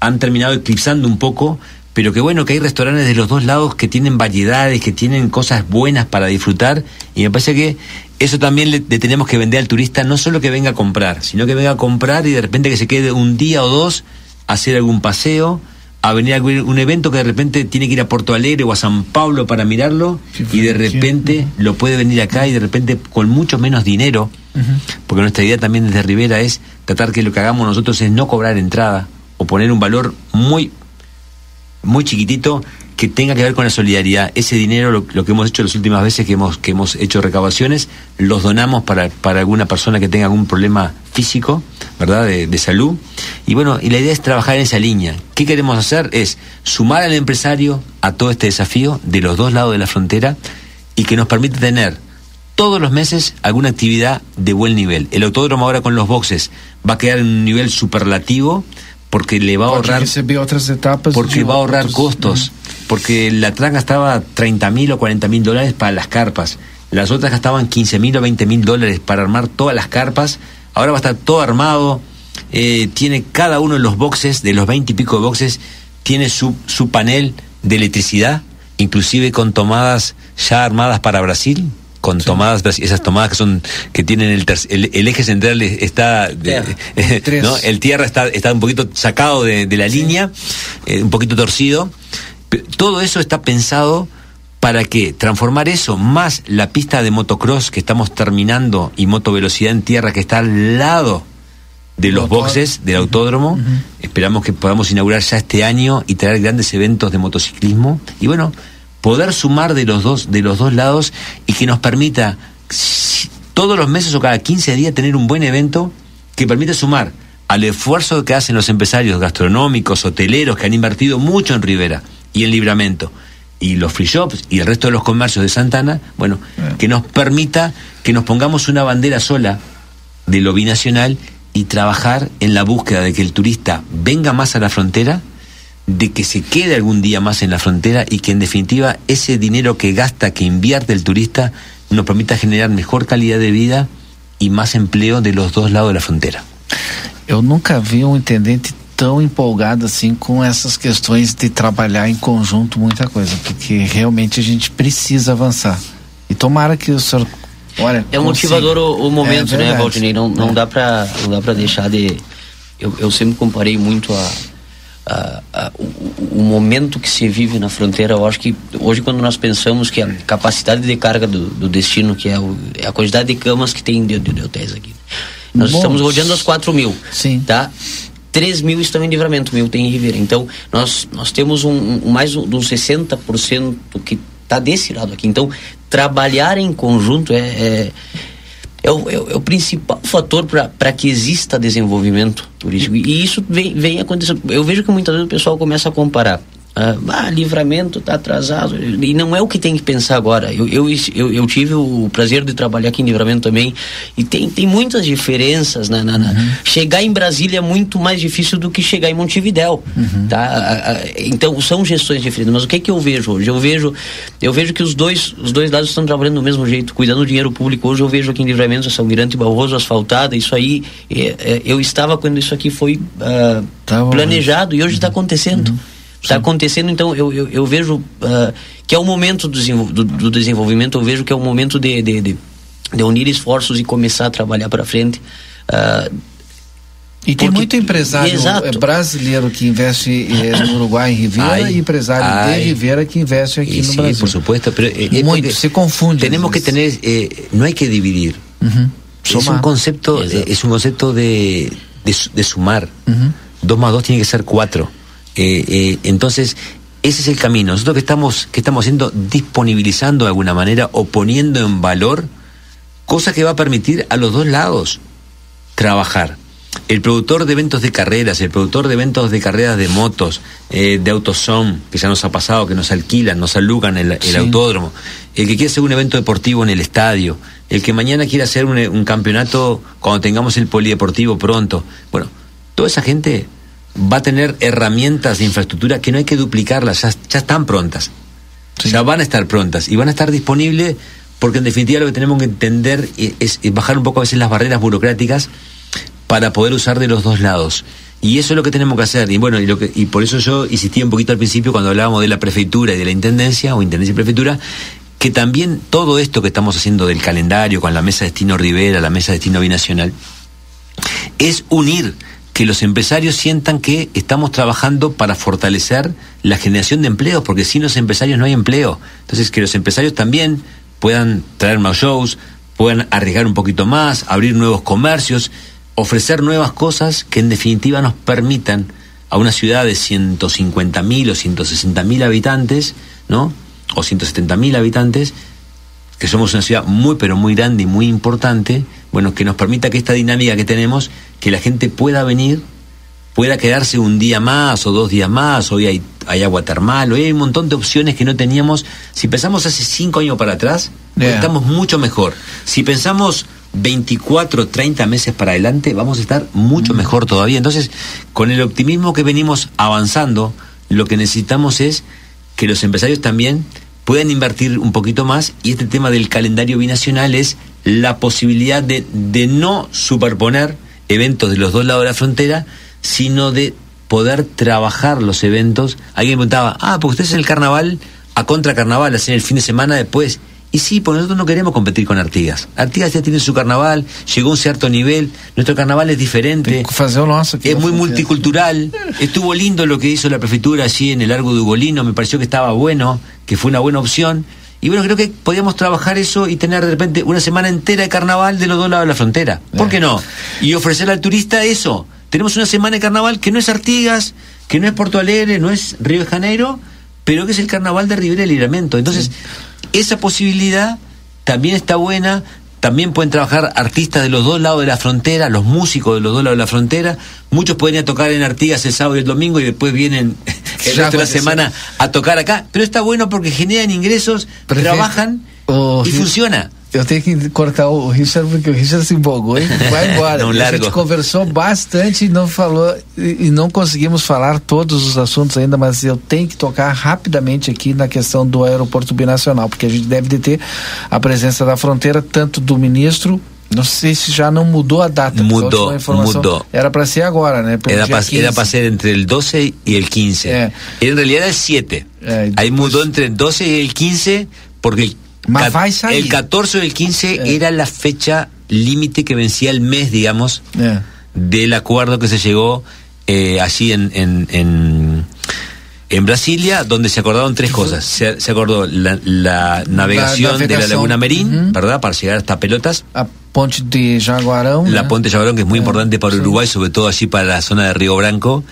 han terminado eclipsando un poco, pero que bueno, que hay restaurantes de los dos lados que tienen variedades, que tienen cosas buenas para disfrutar, y me parece que eso también le, le tenemos que vender al turista, no solo que venga a comprar, sino que venga a comprar y de repente que se quede un día o dos a hacer algún paseo, a venir a un evento que de repente tiene que ir a Porto Alegre o a San Pablo para mirarlo, y de repente lo puede venir acá y de repente con mucho menos dinero, porque nuestra idea también desde Rivera es tratar que lo que hagamos nosotros es no cobrar entrada o poner un valor muy muy chiquitito que tenga que ver con la solidaridad. Ese dinero, lo, que hemos hecho las últimas veces que hemos, que hemos hecho recaudaciones, los donamos para, para alguna persona que tenga algún problema físico, ¿verdad? De, de salud. Y bueno, y la idea es trabajar en esa línea. ¿Qué queremos hacer? Es sumar al empresario a todo este desafío de los dos lados de la frontera y que nos permite tener todos los meses alguna actividad de buen nivel. El autódromo ahora con los boxes va a quedar en un nivel superlativo porque le va a ahorrar etapas. porque va a ahorrar costos. Porque la TRAN gastaba 30 mil o 40 mil dólares para las carpas. Las otras gastaban 15 mil o 20 mil dólares para armar todas las carpas. Ahora va a estar todo armado. Eh, tiene cada uno de los boxes, de los 20 y pico de boxes, tiene su, su panel de electricidad, inclusive con tomadas ya armadas para Brasil con tomadas brasi- esas tomadas que son que tienen el, ter- el, el eje central es- está de-. *laughs* ¿no? el tierra está está un poquito sacado de, de la línea eh, un poquito torcido todo eso está pensado para que transformar eso más la pista de motocross que estamos terminando y motovelocidad en tierra que está al lado de los Motor. boxes del autódromo. Esperamos que podamos inaugurar ya este año y traer grandes eventos de motociclismo. Y bueno, poder sumar de los dos, de los dos lados y que nos permita todos los meses o cada 15 días tener un buen evento que permita sumar al esfuerzo que hacen los empresarios gastronómicos, hoteleros que han invertido mucho en Rivera y en Libramento y los free shops y el resto de los comercios de Santana, bueno, que nos permita que nos pongamos una bandera sola de lo binacional y trabajar en la búsqueda de que el turista venga más a la frontera, de que se quede algún día más en la frontera y que en definitiva ese dinero que gasta, que invierte el turista, nos permita generar mejor calidad de vida y más empleo de los dos lados de la frontera. Eu nunca vi um intendente tão empolgado assim com essas questões de trabalhar em conjunto muita coisa, porque realmente a gente precisa avançar. E tomara que o senhor, olha, É um consiga. motivador o, o momento, É né. Valdinei? Não, não, dá pra, não dá pra deixar de. Eu, eu sempre comparei muito a, o, o momento que se vive na fronteira. Eu acho que hoje, quando nós pensamos que a capacidade de carga do, do destino, que é, o- é a quantidade de camas que tem de, de- de hotéis aqui, nós Bom. estamos rodeando as 4 mil. Sim. Tá? 3 mil estão em livramento, mil tem em Ribeira. Então, nós, nós temos um, um mais um, de uns 60% que está desse lado aqui. Então, trabalhar em conjunto é, é, é, o, é o, é o principal fator para que exista desenvolvimento turístico. E isso vem, vem acontecendo. Eu vejo que muitas vezes o pessoal começa a comparar. Ah, livramento está atrasado. E não é o que tem que pensar agora. Eu, eu, eu, eu, tive o prazer de trabalhar aqui em livramento também. E tem, tem muitas diferenças. Na, na, na. Uhum. Chegar em Brasília é muito mais difícil do que chegar em Montevidéu. Uhum. Tá? Então são gestões diferentes. Mas o que, é que eu vejo hoje? Eu vejo, eu vejo que os dois, os dois lados estão trabalhando do mesmo jeito, cuidando do dinheiro público. Hoje eu vejo aqui em livramento São Mirante e Barroso asfaltada. Isso aí, é, é, eu estava quando isso aqui foi uh, planejado e hoje está acontecendo. Uhum está acontecendo, então eu, eu, eu vejo uh, que é o momento do, do, do, desenvolvimento, eu vejo que é o momento de, de, de, de unir esforços e começar a trabalhar para frente. Uh, e tem muito empresário Exato. brasileiro que investe eh, no Uruguai, em Ribeira, e empresário de Ribeira que investe aqui no Brasil. por supuesto, pero eh, muito, se confunde. Tenemos que tener, eh, no hay que dividir. Uh -huh. Es un concepto, es un concepto de, de, de sumar. Uh -huh. Dos más dos tiene que ser cuatro. Eh, eh, entonces, ese es el camino. Nosotros que estamos, que estamos haciendo, disponibilizando de alguna manera o poniendo en valor, cosa que va a permitir a los dos lados trabajar. El productor de eventos de carreras, el productor de eventos de carreras de motos, eh, de autosom, que ya nos ha pasado, que nos alquilan, nos alugan el, el autódromo, el que quiere hacer un evento deportivo en el estadio, el que mañana quiere hacer un, un campeonato cuando tengamos el polideportivo pronto. Bueno, toda esa gente va a tener herramientas de infraestructura que no hay que duplicarlas, ya, están prontas. Ya van a estar prontas y van a estar disponibles porque en definitiva lo que tenemos que entender es, bajar un poco a veces las barreras burocráticas para poder usar de los dos lados. Y eso es lo que tenemos que hacer. Y bueno, y, lo que, y por eso yo insistí un poquito al principio cuando hablábamos de la prefectura y de la intendencia, o intendencia y prefectura, que también todo esto que estamos haciendo del calendario con la mesa Destino Rivera, la mesa Destino Binacional, es unir que los empresarios sientan que estamos trabajando para fortalecer la generación de empleos, porque sin los empresarios no hay empleo. Entonces, que los empresarios también puedan traer más shows, puedan arriesgar un poquito más, abrir nuevos comercios, ofrecer nuevas cosas que en definitiva nos permitan a una ciudad de 150.000 o 160.000 habitantes, ¿no? O 170.000 habitantes, que somos una ciudad muy pero muy grande y muy importante, bueno, que nos permita que esta dinámica que tenemos, que la gente pueda venir, pueda quedarse un día más o dos días más, hoy hay, hay agua termal, hoy hay un montón de opciones que no teníamos. Si pensamos hace cinco años para atrás, estamos mucho mejor. Si pensamos 24, 30 meses para adelante, vamos a estar mucho mm. mejor todavía. Entonces, con el optimismo que venimos avanzando, lo que necesitamos es que los empresarios también pueden invertir un poquito más y este tema del calendario binacional es la posibilidad de, de no superponer eventos de los dos lados de la frontera, sino de poder trabajar los eventos. Alguien me preguntaba, ah, porque ustedes en el carnaval, a contra carnaval, hacen el fin de semana después. Y sí, porque nosotros no queremos competir con Artigas. Artigas ya tiene su carnaval, llegó a un cierto nivel, nuestro carnaval es diferente, es muy multicultural. Estuvo lindo lo que hizo la prefectura allí en el Largo de Ugolino, me pareció que estaba bueno, que fue una buena opción. Y bueno, creo que podíamos trabajar eso y tener de repente una semana entera de carnaval de los dos lados de la frontera. ¿Por qué no? Y ofrecerle al turista eso. Tenemos una semana de carnaval que no es Artigas, que no es Porto Alegre, no es Río de Janeiro, pero que es el carnaval de Rivera y Libramento. Entonces, esa posibilidad también está buena, también pueden trabajar artistas de los dos lados de la frontera, los músicos de los dos lados de la frontera. Muchos pueden ir a tocar en Artigas el sábado y el domingo y después vienen *laughs* el *laughs* resto de la semana a tocar acá. Pero está bueno porque generan ingresos, trabajan y funciona. Eu tenho que cortar o Richard porque o Richard se empolgou, hein? Vai *laughs* embora. não largo. A gente conversou bastante e não falou e não conseguimos falar todos os assuntos ainda, mas eu tenho que tocar rapidamente aqui na questão do aeroporto binacional, porque a gente deve de ter a presença da fronteira tanto do ministro não sei se já não mudou a data. Mudou, mudou. Era para ser agora, né? Era para ser entre el 12 y el 15. É. En realidad es 7. É, Ahí mudó entre el 12 y el 15 porque el 14 o el 15 eh. era la fecha límite que vencía el mes, digamos, eh. del acuerdo que se llegó eh, allí en, en, en, Brasilia, donde se acordaron tres cosas. Se, acordó la, navegación de la Laguna Merín, ¿verdad? Para llegar hasta Pelotas. A Ponte de Jaguarão. La? Ponte Jaguarón, que es muy É, importante para. Uruguay, sobre todo allí para la zona de Río Branco.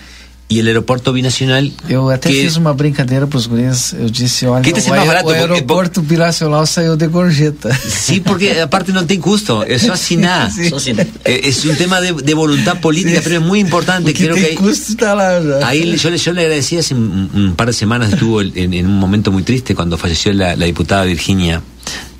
Y el aeropuerto binacional. Eu até que- fiz uma brincadeira pros guris. Eu disse, olha, Que esse é o, mais aer- barato, o porque- aeroporto binacional saiu de gorjeta. *laughs* Sí, porque aparte no tem custo, es así nada. Sí. Eh, Es un tema de, de voluntad política, pero es muy importante. que Creo tem que ahí- custo está lá já. Ahí le- yo, le- yo le agradecí hace un, un par de semanas, estuvo en, en un momento muy triste cuando falleció la, la diputada Virginia,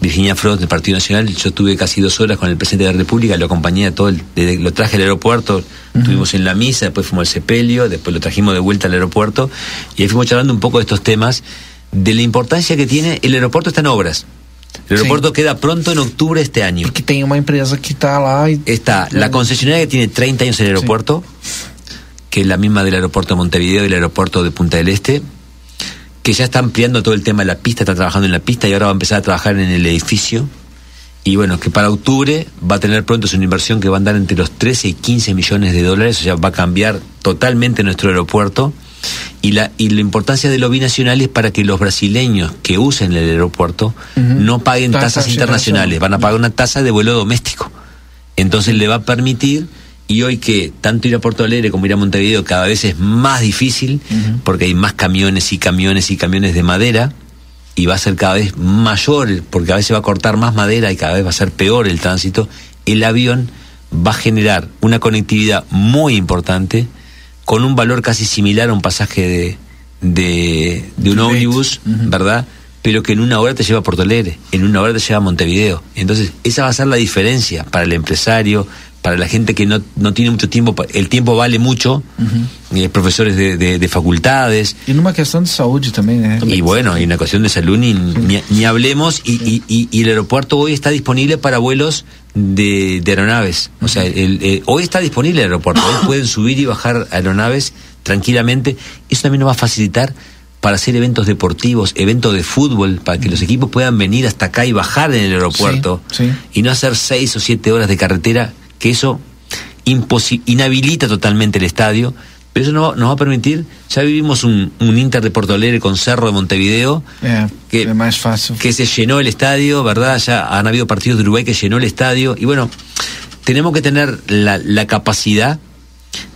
Virginia Front del Partido Nacional. Yo estuve casi dos horas con el presidente de la República, lo acompañé a todo, el, de- lo traje al aeropuerto, estuvimos en la misa, después fuimos al sepelio, después lo trajimos de vuelta al aeropuerto y ahí fuimos charlando un poco de estos temas, de la importancia que tiene. El aeropuerto está en obras. El aeropuerto queda pronto en octubre de este año. Que tem uma empresa que está lá e Está la concesionaria que tiene 30 años en el aeropuerto, que es la misma del aeropuerto de Montevideo y el aeropuerto de Punta del Este, que ya está ampliando todo el tema de la pista, está trabajando en la pista y ahora va a empezar a trabajar en el edificio. Y bueno, que para octubre va a tener pronto una inversión que va a andar entre los 13 y 15 millones de dólares, o sea, va a cambiar totalmente nuestro aeropuerto. Y la, y la importancia de lo binacional es para que los brasileños que usen el aeropuerto no paguen tasas internacionales, van a pagar una tasa de vuelo doméstico. Entonces le va a permitir, y hoy que tanto ir a Porto Alegre como ir a Montevideo cada vez es más difícil, porque hay más camiones y camiones y camiones de madera, y va a ser cada vez mayor, porque a veces va a cortar más madera y cada vez va a ser peor el tránsito, el avión va a generar una conectividad muy importante, con un valor casi similar a un pasaje de, de, de un ómnibus, ¿verdad? Pero que en una hora te lleva a Porto Alegre, en una hora te lleva a Montevideo. Entonces, esa va a ser la diferencia para el empresario, para la gente que no, no tiene mucho tiempo. El tiempo vale mucho, eh, profesores de, de- de facultades, E numa questão de saúde também, né? y bueno, y una cuestión de salud ni, ni, ni hablemos, y, y- y- y el aeropuerto hoy está disponible para vuelos de, de aeronaves. O sea, el- eh, hoy está disponible el aeropuerto, hoy pueden subir y bajar aeronaves tranquilamente. Eso también nos va a facilitar para hacer eventos deportivos, eventos de fútbol, para que los equipos puedan venir hasta acá y bajar en el aeropuerto sí. y no hacer seis o siete horas de carretera, que eso inhabilita totalmente el estadio. Pero eso no- nos va a permitir, ya vivimos un, un Inter de Porto Alegre con Cerro de Montevideo, que, fácil. que se llenó el estadio, ¿verdad? Ya han habido partidos de Uruguay que llenó el estadio. Y bueno, tenemos que tener la, la capacidad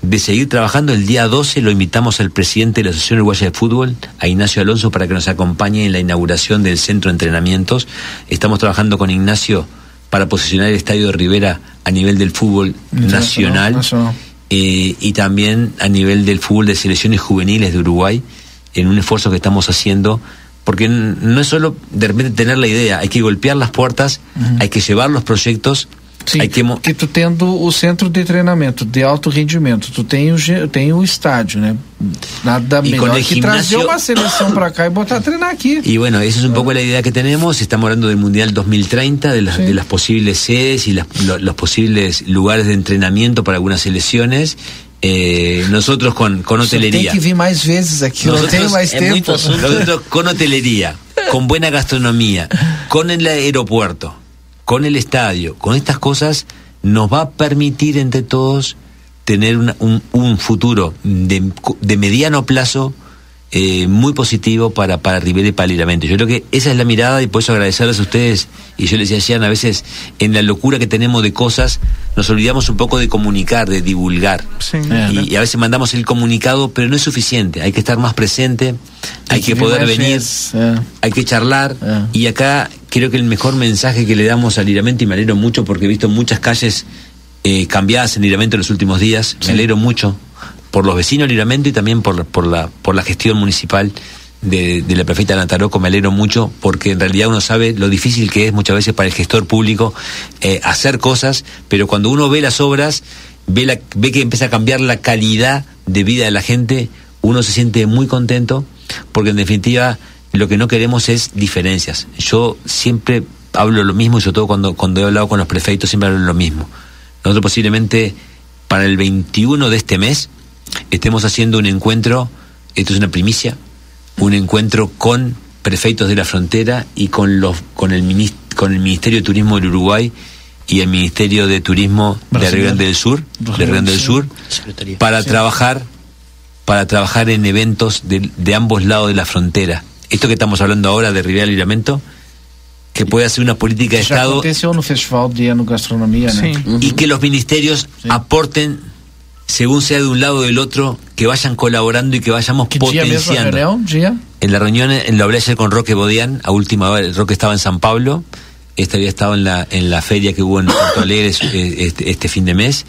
de seguir trabajando. El día 12 lo invitamos al presidente de la Asociación Uruguaya de Fútbol, a Ignacio Alonso, para que nos acompañe en la inauguración del centro de entrenamientos. Estamos trabajando con Ignacio para posicionar el estadio de Rivera a nivel del fútbol nacional eh, y también a nivel del fútbol de selecciones juveniles de Uruguay, en un esfuerzo que estamos haciendo, porque no es solo de repente tener la idea, hay que golpear las puertas, hay que llevar los proyectos, Sim, que... mo- porque tu tendo o centro de treinamento de alto rendimento, tu tem o, tem o estádio, né? Nada E melhor com o que trazer gimnasio- uma seleção pra cá e botar a treinar aqui. Y bueno, esa es un poco la idea que tenemos. Estamos hablando del Mundial 2030, de las, de las posibles sedes y las- lo- los posibles lugares de entrenamiento para algunas selecciones. Eh, nosotros con, con tem hotelería. que vir mais vezes aqui, não Nosotros- é tempo. muito assunto. Nosotros con hotelería, con buena gastronomía, con el aeropuerto, con el estadio, con estas cosas, nos va a permitir entre todos tener una- un, futuro de, de mediano plazo eh, muy positivo para, para Rivera y para Liramento. Yo creo que esa es la mirada y por eso agradecerles a ustedes. Y yo les decía, a veces en la locura que tenemos de cosas, nos olvidamos un poco de comunicar, de divulgar. Y, y a veces mandamos el comunicado, pero no es suficiente. Hay que estar más presente, hay que poder venir, é. hay que charlar. Y acá creo que el mejor mensaje que le damos a Liramento, y me alegro mucho porque he visto muchas calles eh, cambiadas en Liramento en los últimos días, me alegro mucho por los vecinos de Liramento y también por, por, la, por la gestión municipal de, de la prefecta Nataroco, me alegro mucho porque en realidad uno sabe lo difícil que es muchas veces para el gestor público eh, hacer cosas, pero cuando uno ve las obras, ve, la, ve que empieza a cambiar la calidad de vida de la gente, uno se siente muy contento porque en definitiva lo que no queremos es diferencias. Yo siempre hablo lo mismo y sobre todo cuando, cuando he hablado con los prefectos siempre hablo lo mismo. Nosotros posiblemente para el 21 de este mes estemos haciendo un encuentro, esto es una primicia, un encuentro con prefectos de la frontera y con los con el minis- con el Ministerio de Turismo del Uruguay y el Ministerio de Turismo de. Río Grande del Sur, de Río Grande del Sur, para Sí. trabajar para trabajar en eventos de, de ambos lados de la frontera. Esto que estamos hablando ahora de Rivera Liramento, que pueda hacer una política de Estado aconteceu no Festival de Enogastronomia, né? y que los ministerios aporten según sea de un lado o del otro, que vayan colaborando y que vayamos potenciando. En la reunión, en lo hablé ayer con Roque Bodian, a última hora, Roque estaba en San Pablo, este había estado en la, en la feria que hubo en Porto Alegre *coughs* eh, este, este fin de mes,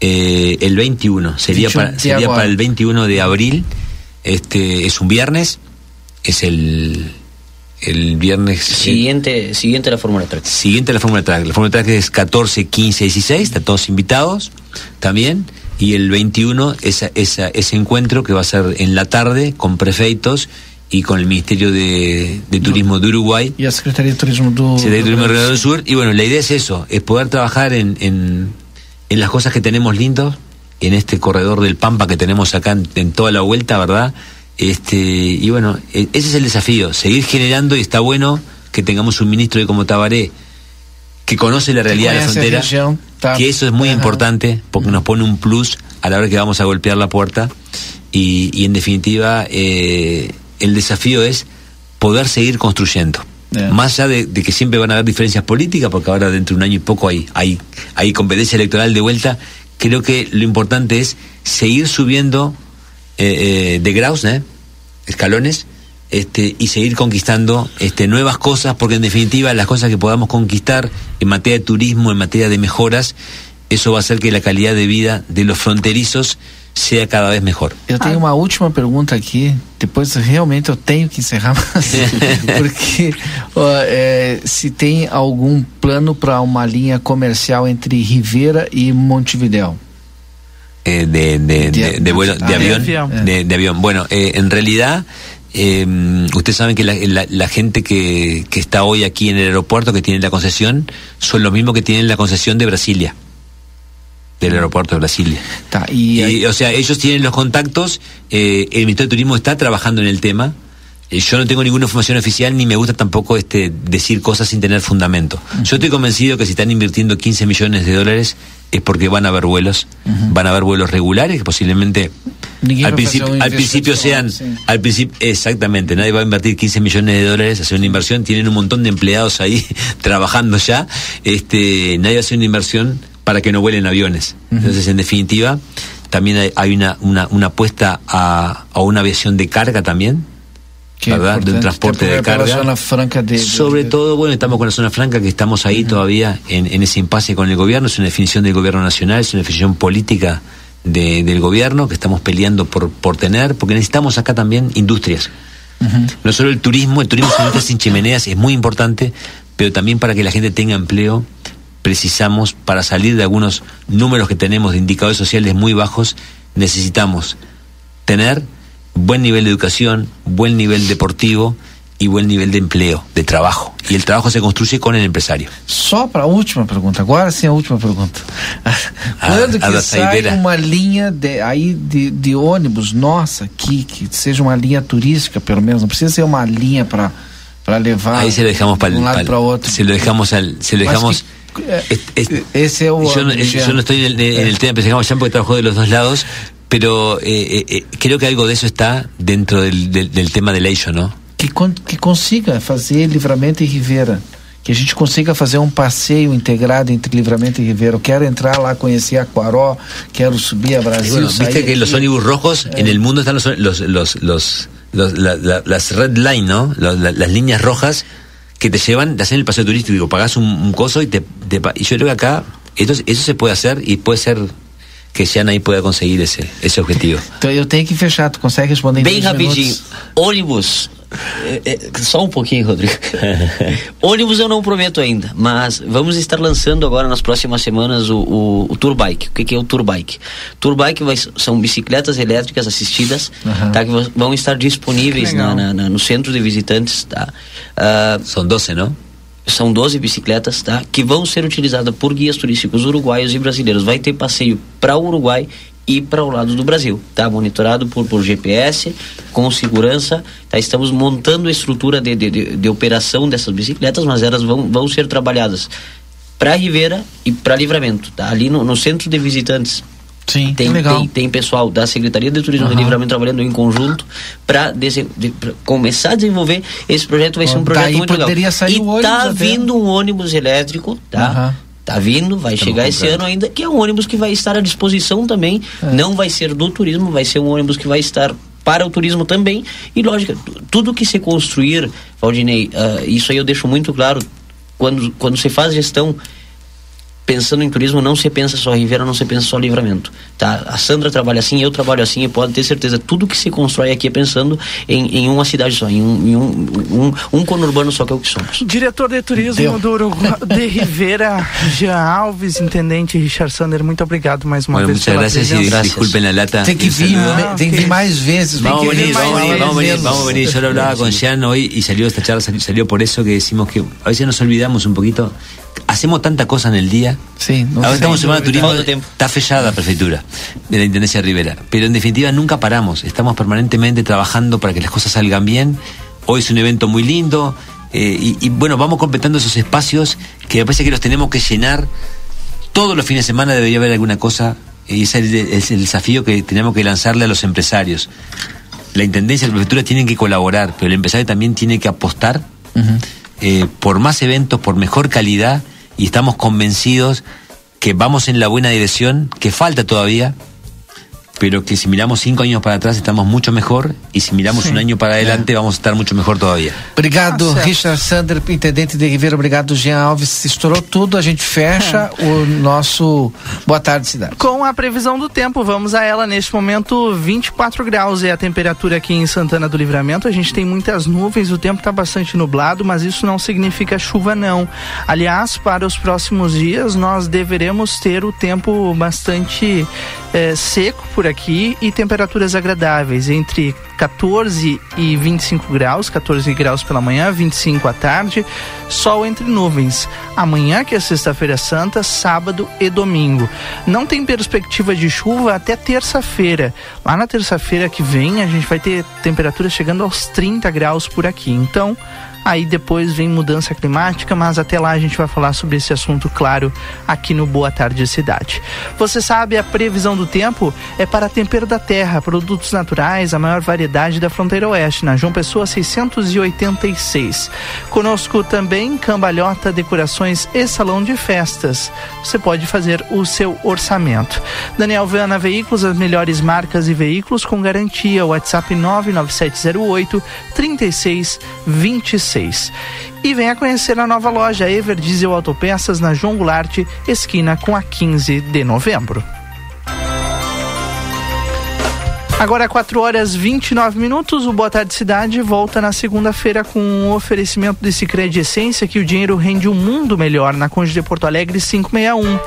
eh, el 21, sería, 21 para, de sería para el 21 de abril, este es un viernes, es el, el viernes... Siguiente, siguiente a la Fórmula Track. Siguiente a la Fórmula Track. La Fórmula Track es 14, 15, 16, están todos invitados también. Y el 21, esa, esa, ese encuentro que va a ser en la tarde con prefeitos y con el Ministerio de, de Turismo de Uruguay. E a Secretaria de Turismo do. Secretaría de Turismo del Sur. Y bueno, la idea es eso, es poder trabajar en, en, en las cosas que tenemos lindos, en este corredor del Pampa que tenemos acá en, en toda la vuelta, ¿verdad? Este, y bueno, e- ese es el desafío, seguir generando y está bueno que tengamos un ministro de como Tabaré que conoce la realidad de la frontera, que eso es muy Ajá. importante porque nos pone un plus a la hora que vamos a golpear la puerta y, y en definitiva eh, el desafío es poder seguir construyendo. Más allá de, de que siempre van a haber diferencias políticas, porque ahora dentro de un año y poco hay, hay, hay competencia electoral de vuelta, creo que lo importante es seguir subiendo eh, eh, de graus, ¿eh? escalones, este, y seguir conquistando este, nuevas cosas, porque en definitiva las cosas que podamos conquistar en materia de turismo, en materia de mejoras, eso va a hacer que la calidad de vida de los fronterizos sea cada vez mejor. Eu tenho uma última pergunta aqui, depois realmente eu tenho que encerrar, mas, *laughs* porque ó, é, se tem algum plano para uma linha comercial entre Rivera e Montevidéu. eh, de, de, de, de vuelo, de Ah, avión, de avión. de, de avión. Bueno, eh, en realidad, eh, ustedes saben que la, la- la gente que, que está hoy aquí en el aeropuerto, que tiene la concesión, son los mismos que tienen la concesión de Brasilia, del aeropuerto de Brasilia. y, o sea, ellos tienen los contactos, eh, el Ministerio de Turismo está trabajando en el tema. Eh, Yo no tengo ninguna información oficial ni me gusta tampoco este decir cosas sin tener fundamento. Yo estoy convencido que si están invirtiendo 15 millones de dólares es porque van a haber vuelos, van a haber vuelos regulares que posiblemente al al principio sean, al principio, exactamente, nadie va a invertir 15 millones de dólares, hacer una inversión, tienen un montón de empleados ahí *laughs* trabajando ya, este, nadie va a hacer una inversión para que no vuelen aviones. Entonces, en definitiva, también hay, hay una, una, una apuesta a, a una aviación de carga también, ¿verdad? De un transporte de carga. zona franca de, de- Sobre todo, bueno, estamos con la zona franca, que estamos ahí todavía en, en ese impasse con el gobierno, es una definición del gobierno nacional, es una definición política de- del gobierno que estamos peleando por, por tener, porque necesitamos acá también industrias. No solo el turismo, el turismo sin chimeneas es muy importante, pero también para que la gente tenga empleo, precisamos, para salir de algunos números que tenemos de indicadores sociales muy bajos, necesitamos tener buen nivel de educación, buen nivel deportivo y buen nivel de empleo, de trabajo. Y el trabajo se construye con el empresario. Só para a última pergunta, agora sim a última pergunta. Quando a que da sai saideira. uma linha de, aí de, de ônibus nossa aqui, que seja uma linha turística pelo menos, não precisa ser uma linha para para levar Ahí se lo dejamos para de um lado para outro. se lo dejamos al, se lo dejamos. que, eh, esse é o Yo no, yo no estoy en el, en el tema, pero dejamos ya porque trabajo de los dos lados, pero eh, eh, eh, creo que algo de eso está dentro del, del, del tema del Eixo, ¿no? que, con- que consiga fazer Livramento e Rivera. Que a gente consiga fazer um passeio integrado entre Livramento e Rivera. Eu quero entrar lá, conhecer Aquaró, quero subir a Brasil. bueno, sair viste que los aqui. ómnibus rojos en el mundo están los, los, los, los, los- la- la- las red line, ¿no? Los- la- las líneas rojas que te llevan, te hacen el paseo turístico, pagás un, un coso y te, te y yo creo que acá esto, eso se puede hacer y puede ser que Sean ahí pueda conseguir ese, ese objetivo. Então eu tenho que fechar. Tu consegue responder em Bem rapidinho. minutos? Ônibus. é, é, só um pouquinho, Rodrigo. *laughs* Ônibus eu não prometo ainda, mas vamos estar lançando agora nas próximas semanas o, o, o Tour Bike. O que, que é o Tour Bike? Tour Bike vai, são bicicletas elétricas assistidas, Aham. tá, que vão- estar disponíveis na, na- na- no centro de visitantes. Tá? são 12, não? São 12 bicicletas, tá? Que vão ser utilizadas por guias turísticos uruguaios e brasileiros. Vai ter passeio para o Uruguai e para o lado do Brasil, tá? Monitorado por, por GPS, com segurança, tá? Estamos montando a estrutura de, de, de, de operação dessas bicicletas, mas elas vão, vão ser trabalhadas para Rivera e para Livramento, tá? Ali no, no centro de visitantes Sim, tem, legal. tem, tem pessoal da Secretaria de Turismo Aham. de Livramento trabalhando em conjunto para começar a desenvolver esse projeto. Vai ser um projeto daí muito legal. sair e o tá vindo um ônibus elétrico, tá? Tá vindo, vai Estamos chegar esse ano ainda, que é um ônibus que vai estar à disposição também. É. Não vai ser do turismo, vai ser um ônibus que vai estar para o turismo também. E lógico, tu- tudo que se construir, Valdinei, ah, isso aí eu deixo muito claro, quando, quando se faz gestão pensando em turismo, não se pensa só Ribeira, não se pensa só livramento. Tá? A Sandra trabalha assim, eu trabalho assim, e pode ter certeza, tudo que se constrói aqui é pensando em, em uma cidade só, em um, em um, um, um conurbano só que é o que somos. Diretor de Turismo Deu. do Uruguai, de Rivera, *laughs* Jean Alves, Intendente Richard Sander, muito obrigado mais uma vez pela gracias y presença. disculpen la lata. Tem que vir, né? tem que vir mais vezes. Vamos a venir, vamos a venir, vamos a venir, vamos a venir. Yo lo hablaba con Jean hoy y salió esta charla, salió por eso que decimos que a veces nos olvidamos un poquito. Hacemos tanta cosa en el día. Sí, no Ahora estamos en Semana Turismo. Está fechada la prefectura de la Intendencia de Rivera. Pero en definitiva nunca paramos. Estamos permanentemente trabajando para que las cosas salgan bien. Hoy es un evento muy lindo. eh, y, y, bueno, vamos completando esos espacios que me parece que los tenemos que llenar. Todos los fines de semana debería haber alguna cosa. Y ese es el, es el desafío que tenemos que lanzarle a los empresarios. La Intendencia y la Prefectura tienen que colaborar, pero el empresario también tiene que apostar eh, por más eventos, por mejor calidad y estamos convencidos que vamos en la buena dirección, que falta todavía, pero que si miramos cinco años para atrás estamos mucho mejor y si miramos Sí. un año para adelante vamos a estar mucho mejor todavía. Obrigado, certo. Richard Sander, intendente de Ribeira. Obrigado, Jean Alves. Estourou tudo. A gente fecha É. *laughs* o nosso Boa Tarde Cidade. Com a previsão do tempo, vamos a ela. Neste momento, 24 graus é a temperatura aqui em Santana do Livramento. A gente tem muitas nuvens, o tempo está bastante nublado, mas isso não significa chuva, não. Aliás, para os próximos dias, nós deveremos ter o tempo bastante eh, seco por aqui e temperaturas agradáveis, entre 14 e 25 graus, 14 graus pela manhã, 25 à tarde, sol entre nuvens. Amanhã, que é sexta-feira santa, sábado e domingo. Não tem perspectiva de chuva até terça-feira. Lá na terça-feira que vem, a gente vai ter temperatura chegando aos 30 graus por aqui. Então, Aí depois vem mudança climática, mas até lá a gente vai falar sobre esse assunto, claro, aqui no Boa Tarde Cidade. Você sabe, a previsão do tempo é para Tempero da Terra, produtos naturais, a maior variedade da fronteira oeste, na João Pessoa 686. Conosco também Cambalhota Decorações e Salão de Festas. Você pode fazer o seu orçamento. Daniel Viana Veículos, as melhores marcas e veículos com garantia. WhatsApp 99708 3626. E venha conhecer a nova loja Ever Diesel Autopeças na João Goulart, esquina com a 15 de novembro. Agora 4 horas 29 minutos, o Boa Tarde Cidade volta na segunda-feira com um oferecimento de Cicred Essência que o dinheiro rende um mundo melhor na Conde de Porto Alegre 561.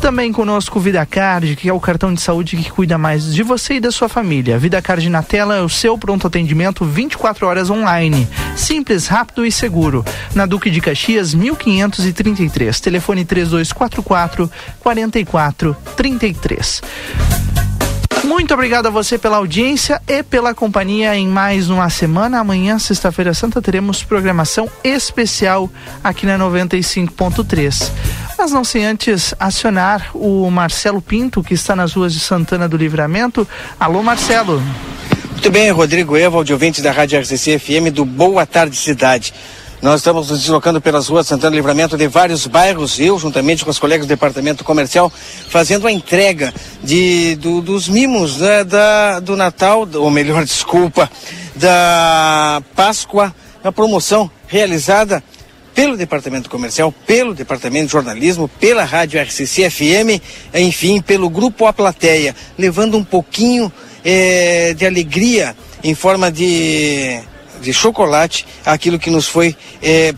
Também conosco o VidaCard, que é o cartão de saúde que cuida mais de você e da sua família. VidaCard na tela é o seu pronto atendimento 24 horas online. Simples, rápido e seguro. Na Duque de Caxias 1533. Telefone 3244 4433. Muito obrigado a você pela audiência e pela companhia em mais uma semana. Amanhã, sexta-feira santa, teremos programação especial aqui na 95.3. Mas não sem antes acionar o Marcelo Pinto, que está nas ruas de Santana do Livramento. Alô, Marcelo. Muito bem, Rodrigo Evald, ouvintes da Rádio RCC FM do Boa Tarde Cidade. Nós estamos nos deslocando pelas ruas Santana Livramento de vários bairros, eu juntamente com os colegas do departamento comercial, fazendo a entrega de, do- dos mimos né, da, do Natal, ou melhor, *laughs* desculpa, da Páscoa, a promoção realizada pelo departamento comercial, pelo departamento de jornalismo, pela rádio RCC FM, enfim, pelo grupo A Plateia, levando um pouquinho eh, de alegria em forma de, de chocolate, aquilo que nos foi eh,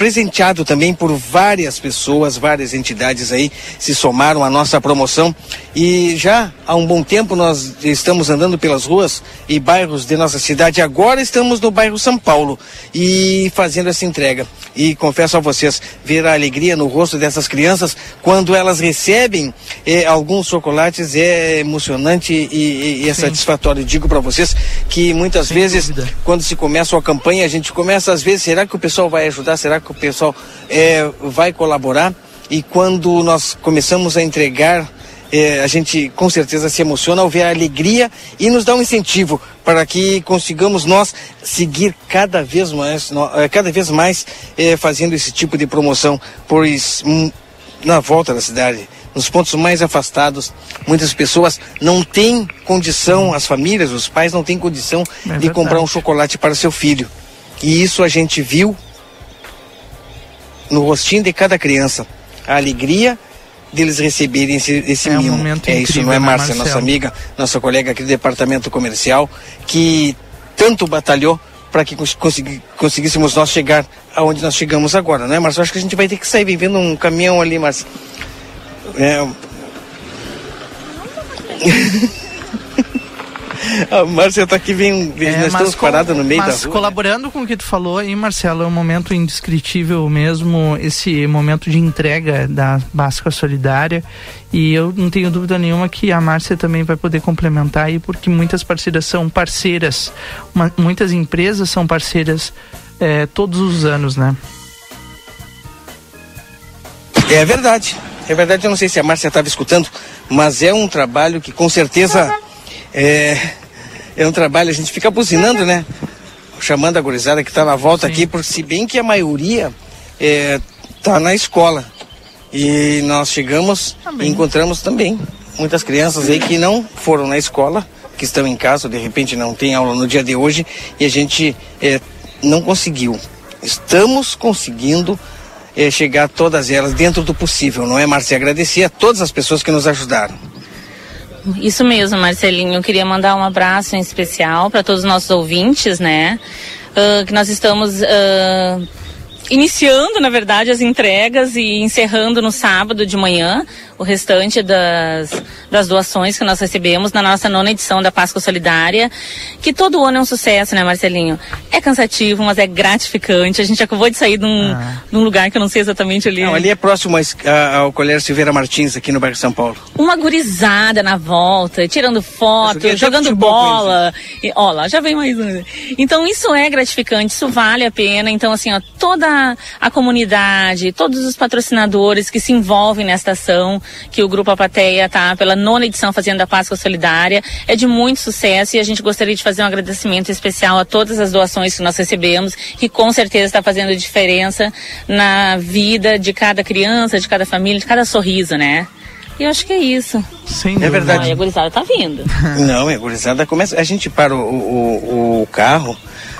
presenteado também por várias pessoas, várias entidades aí se somaram à nossa promoção e já há um bom tempo nós estamos andando pelas ruas e bairros de nossa cidade. Agora estamos no bairro São Paulo e fazendo essa entrega. E confesso a vocês, ver a alegria no rosto dessas crianças quando elas recebem eh, alguns chocolates é emocionante e, e- é Sim. satisfatório. Digo para vocês que muitas vezes quando se começa uma campanha, a gente começa às vezes, será que o pessoal vai ajudar? Será que o pessoal eh, vai colaborar? E quando nós começamos a entregar é, a gente com certeza se emociona ao ver a alegria e nos dá um incentivo para que consigamos nós seguir cada vez mais, é, cada vez mais é, fazendo esse tipo de promoção, pois hum, na volta da cidade, nos pontos mais afastados, muitas pessoas não têm condição, as famílias, os pais não têm condição É de comprar um chocolate para seu filho. E isso a gente viu no rostinho de cada criança, a alegria deles receberem esse, esse É um mimo. momento é isso, incrível, não é, né, Márcia, nossa amiga, nossa colega aqui do departamento comercial, que tanto batalhou para que cons- consegui- conseguíssemos nós chegar aonde nós chegamos agora, não é, Márcia? Acho que a gente vai ter que sair vivendo um caminhão ali, Márcia. É... *laughs* A *laughs* Márcia tá aqui, vem, vem- É, nós estamos parados no meio da mas rua. colaborando com o que tu falou aí, Marcelo, é um momento indescritível mesmo, esse momento de entrega da Básica Solidária. E eu não tenho dúvida nenhuma que a Márcia também vai poder complementar aí, porque muitas parceiras são parceiras, uma- muitas empresas são parceiras é, todos os anos, né? É verdade. É verdade, eu não sei se a Márcia estava escutando, mas é um trabalho que com certeza é, é um trabalho, a gente fica buzinando, né? Chamando a gurizada que está na volta aqui, porque se bem que a maioria está na escola. E nós chegamos e encontramos também muitas crianças aí que não foram na escola, que estão em casa, de repente não tem aula no dia de hoje, e a gente é, não conseguiu. Estamos conseguindo é, chegar a todas elas dentro do possível, não é, Márcia? Agradecer a todas as pessoas que nos ajudaram. Isso mesmo, Marcelinho. Eu queria mandar um abraço em especial para todos os nossos ouvintes, né? Ah, que nós estamos ah, iniciando, na verdade, as entregas e encerrando no sábado de manhã o restante das, das doações que nós recebemos na nossa nona edição da Páscoa Solidária, que todo ano é um sucesso, né, Marcelinho? É cansativo, mas é gratificante. A gente acabou de sair de um, de um lugar que eu não sei exatamente ali. Não, ali é próximo a- ao Colégio Silveira Martins, aqui no bairro São Paulo. uma gurizada na volta, tirando foto, até jogando bola. E, ó, lá já vem mais um. Então isso é gratificante, isso vale a pena. Então assim, ó, toda a comunidade, todos os patrocinadores que se envolvem nesta ação, que o Grupo Apateia tá pela nona edição fazendo a Páscoa Solidária, é de muito sucesso e a gente gostaria de fazer um agradecimento especial a todas as doações que nós recebemos, que com certeza está fazendo diferença na vida de cada criança, de cada família, de cada sorriso, né? E eu acho que é isso. Sem É verdade. Olha, a gurizada tá vindo. *laughs* Não, é gurizada começa. A gente para o, o, o carro,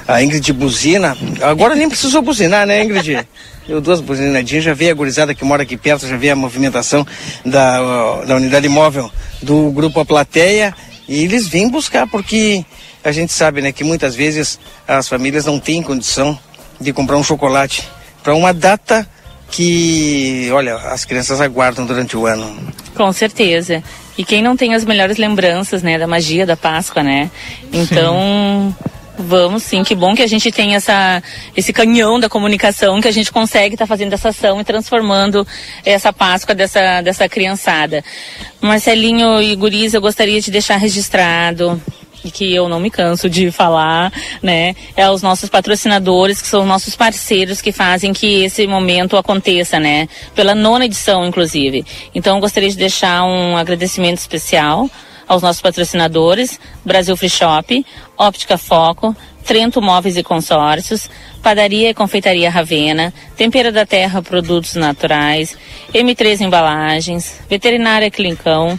a Ingrid buzina. Agora nem precisou buzinar, né, Ingrid? *laughs* Deu duas buzinadinhas, já vê a gurizada que mora aqui perto, já vê a movimentação da, da unidade móvel do grupo A Plateia. E eles vêm buscar, porque a gente sabe, né, que muitas vezes as famílias não têm condição de comprar um chocolate para uma data que, olha, as crianças aguardam durante o ano. Com certeza. E quem não tem as melhores lembranças, né, da magia da Páscoa, né? Então, *laughs* vamos sim. Que bom que a gente tem essa, esse canhão da comunicação que a gente consegue estar fazendo essa ação e transformando essa Páscoa dessa, dessa criançada. Marcelinho e Guriz, eu gostaria de deixar registrado que eu não me canso de falar, né? É os nossos patrocinadores, que são os nossos parceiros que fazem que esse momento aconteça, né? Pela nona edição, inclusive. Então, gostaria de deixar um agradecimento especial aos nossos patrocinadores, Brasil Free Shop, Óptica Foco, Trento Móveis e Consórcios, Padaria e Confeitaria Ravena, Tempero da Terra Produtos Naturais, M3 Embalagens, Veterinária Clincão,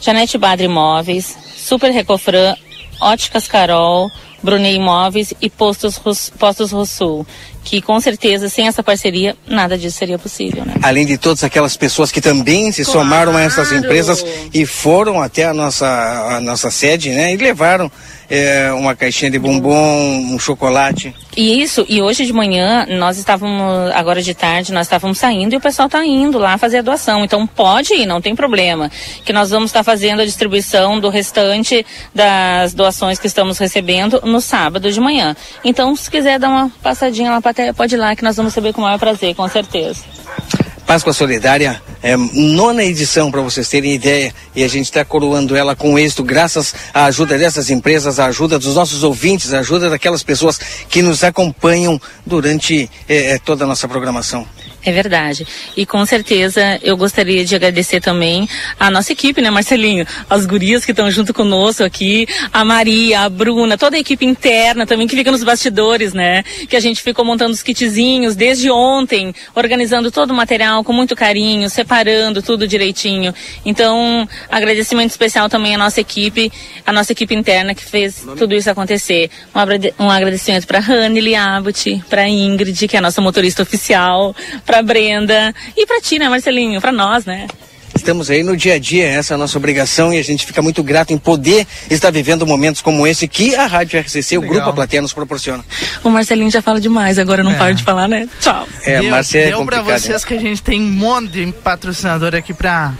Janete Badre Imóveis, Super Recofran, Óticas Carol, Brunei Imóveis e Postos, Rus- Postos Rosul, que com certeza sem essa parceria nada disso seria possível, né? Além de todas aquelas pessoas que também se somaram a essas empresas e foram até a nossa, a nossa sede, né? E levaram eh, uma caixinha de bombom, um chocolate. E isso, e hoje de manhã, nós estávamos, agora de tarde, nós estávamos saindo e o pessoal está indo lá fazer a doação. Então pode ir, não tem problema. Que nós vamos estar fazendo a distribuição do restante das doações que estamos recebendo no sábado de manhã. Então, se quiser dar uma passadinha lá pode ir lá que nós vamos receber com o maior prazer, com certeza. Páscoa Solidária, é, nona edição, para vocês terem ideia, e a gente está coroando ela com êxito, graças à ajuda dessas empresas, à ajuda dos nossos ouvintes, à ajuda daquelas pessoas que nos acompanham durante eh, eh, toda a nossa programação. É verdade. E com certeza eu gostaria de agradecer também a nossa equipe, né, Marcelinho? As gurias que estão junto conosco aqui, a Maria, a Bruna, toda a equipe interna também que fica nos bastidores, né? Que a gente ficou montando os kitzinhos desde ontem, organizando todo o material com muito carinho, separando tudo direitinho. Então, agradecimento especial também à nossa equipe, à nossa equipe interna que fez tudo isso acontecer. Um, agradecimento para Rani Liabut, para Ingrid, que é a nossa motorista oficial, para Brenda e para ti, né, Marcelinho, para nós, né? Estamos aí no dia a dia, essa é a nossa obrigação e a gente fica muito grato em poder estar vivendo momentos como esse que a Rádio RCC, Legal. o Grupo A Plateia, nos proporciona. O Marcelinho já fala demais, agora não é. para de falar, né? Tchau. É, deu, Marcelo é deu pra vocês que a gente tem um monte de patrocinador aqui pra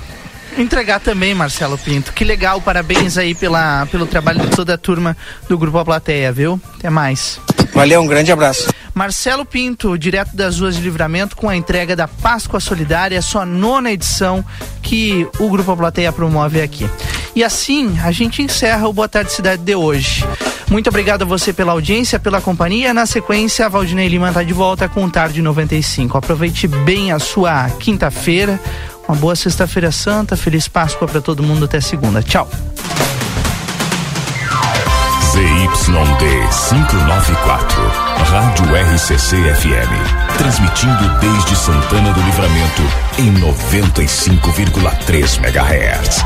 entregar também, Marcelo Pinto. Que legal, parabéns aí pela, pelo trabalho de toda a turma do Grupo A Plateia, viu? Até mais. Valeu, um grande abraço. Marcelo Pinto, direto das ruas de livramento, com a entrega da Páscoa Solidária, sua nona edição que o Grupo A Plateia promove aqui. E assim a gente encerra o Boa Tarde Cidade de hoje. Muito obrigado a você pela audiência, pela companhia. Na sequência, a Valdinei Lima está de volta com o Tarde 95. Aproveite bem a sua quinta-feira. Uma boa Sexta-feira Santa. Feliz Páscoa para todo mundo. Até segunda. Tchau. ZYD 594, Rádio RCC FM. Transmitindo desde Santana do Livramento em 95,3 MHz.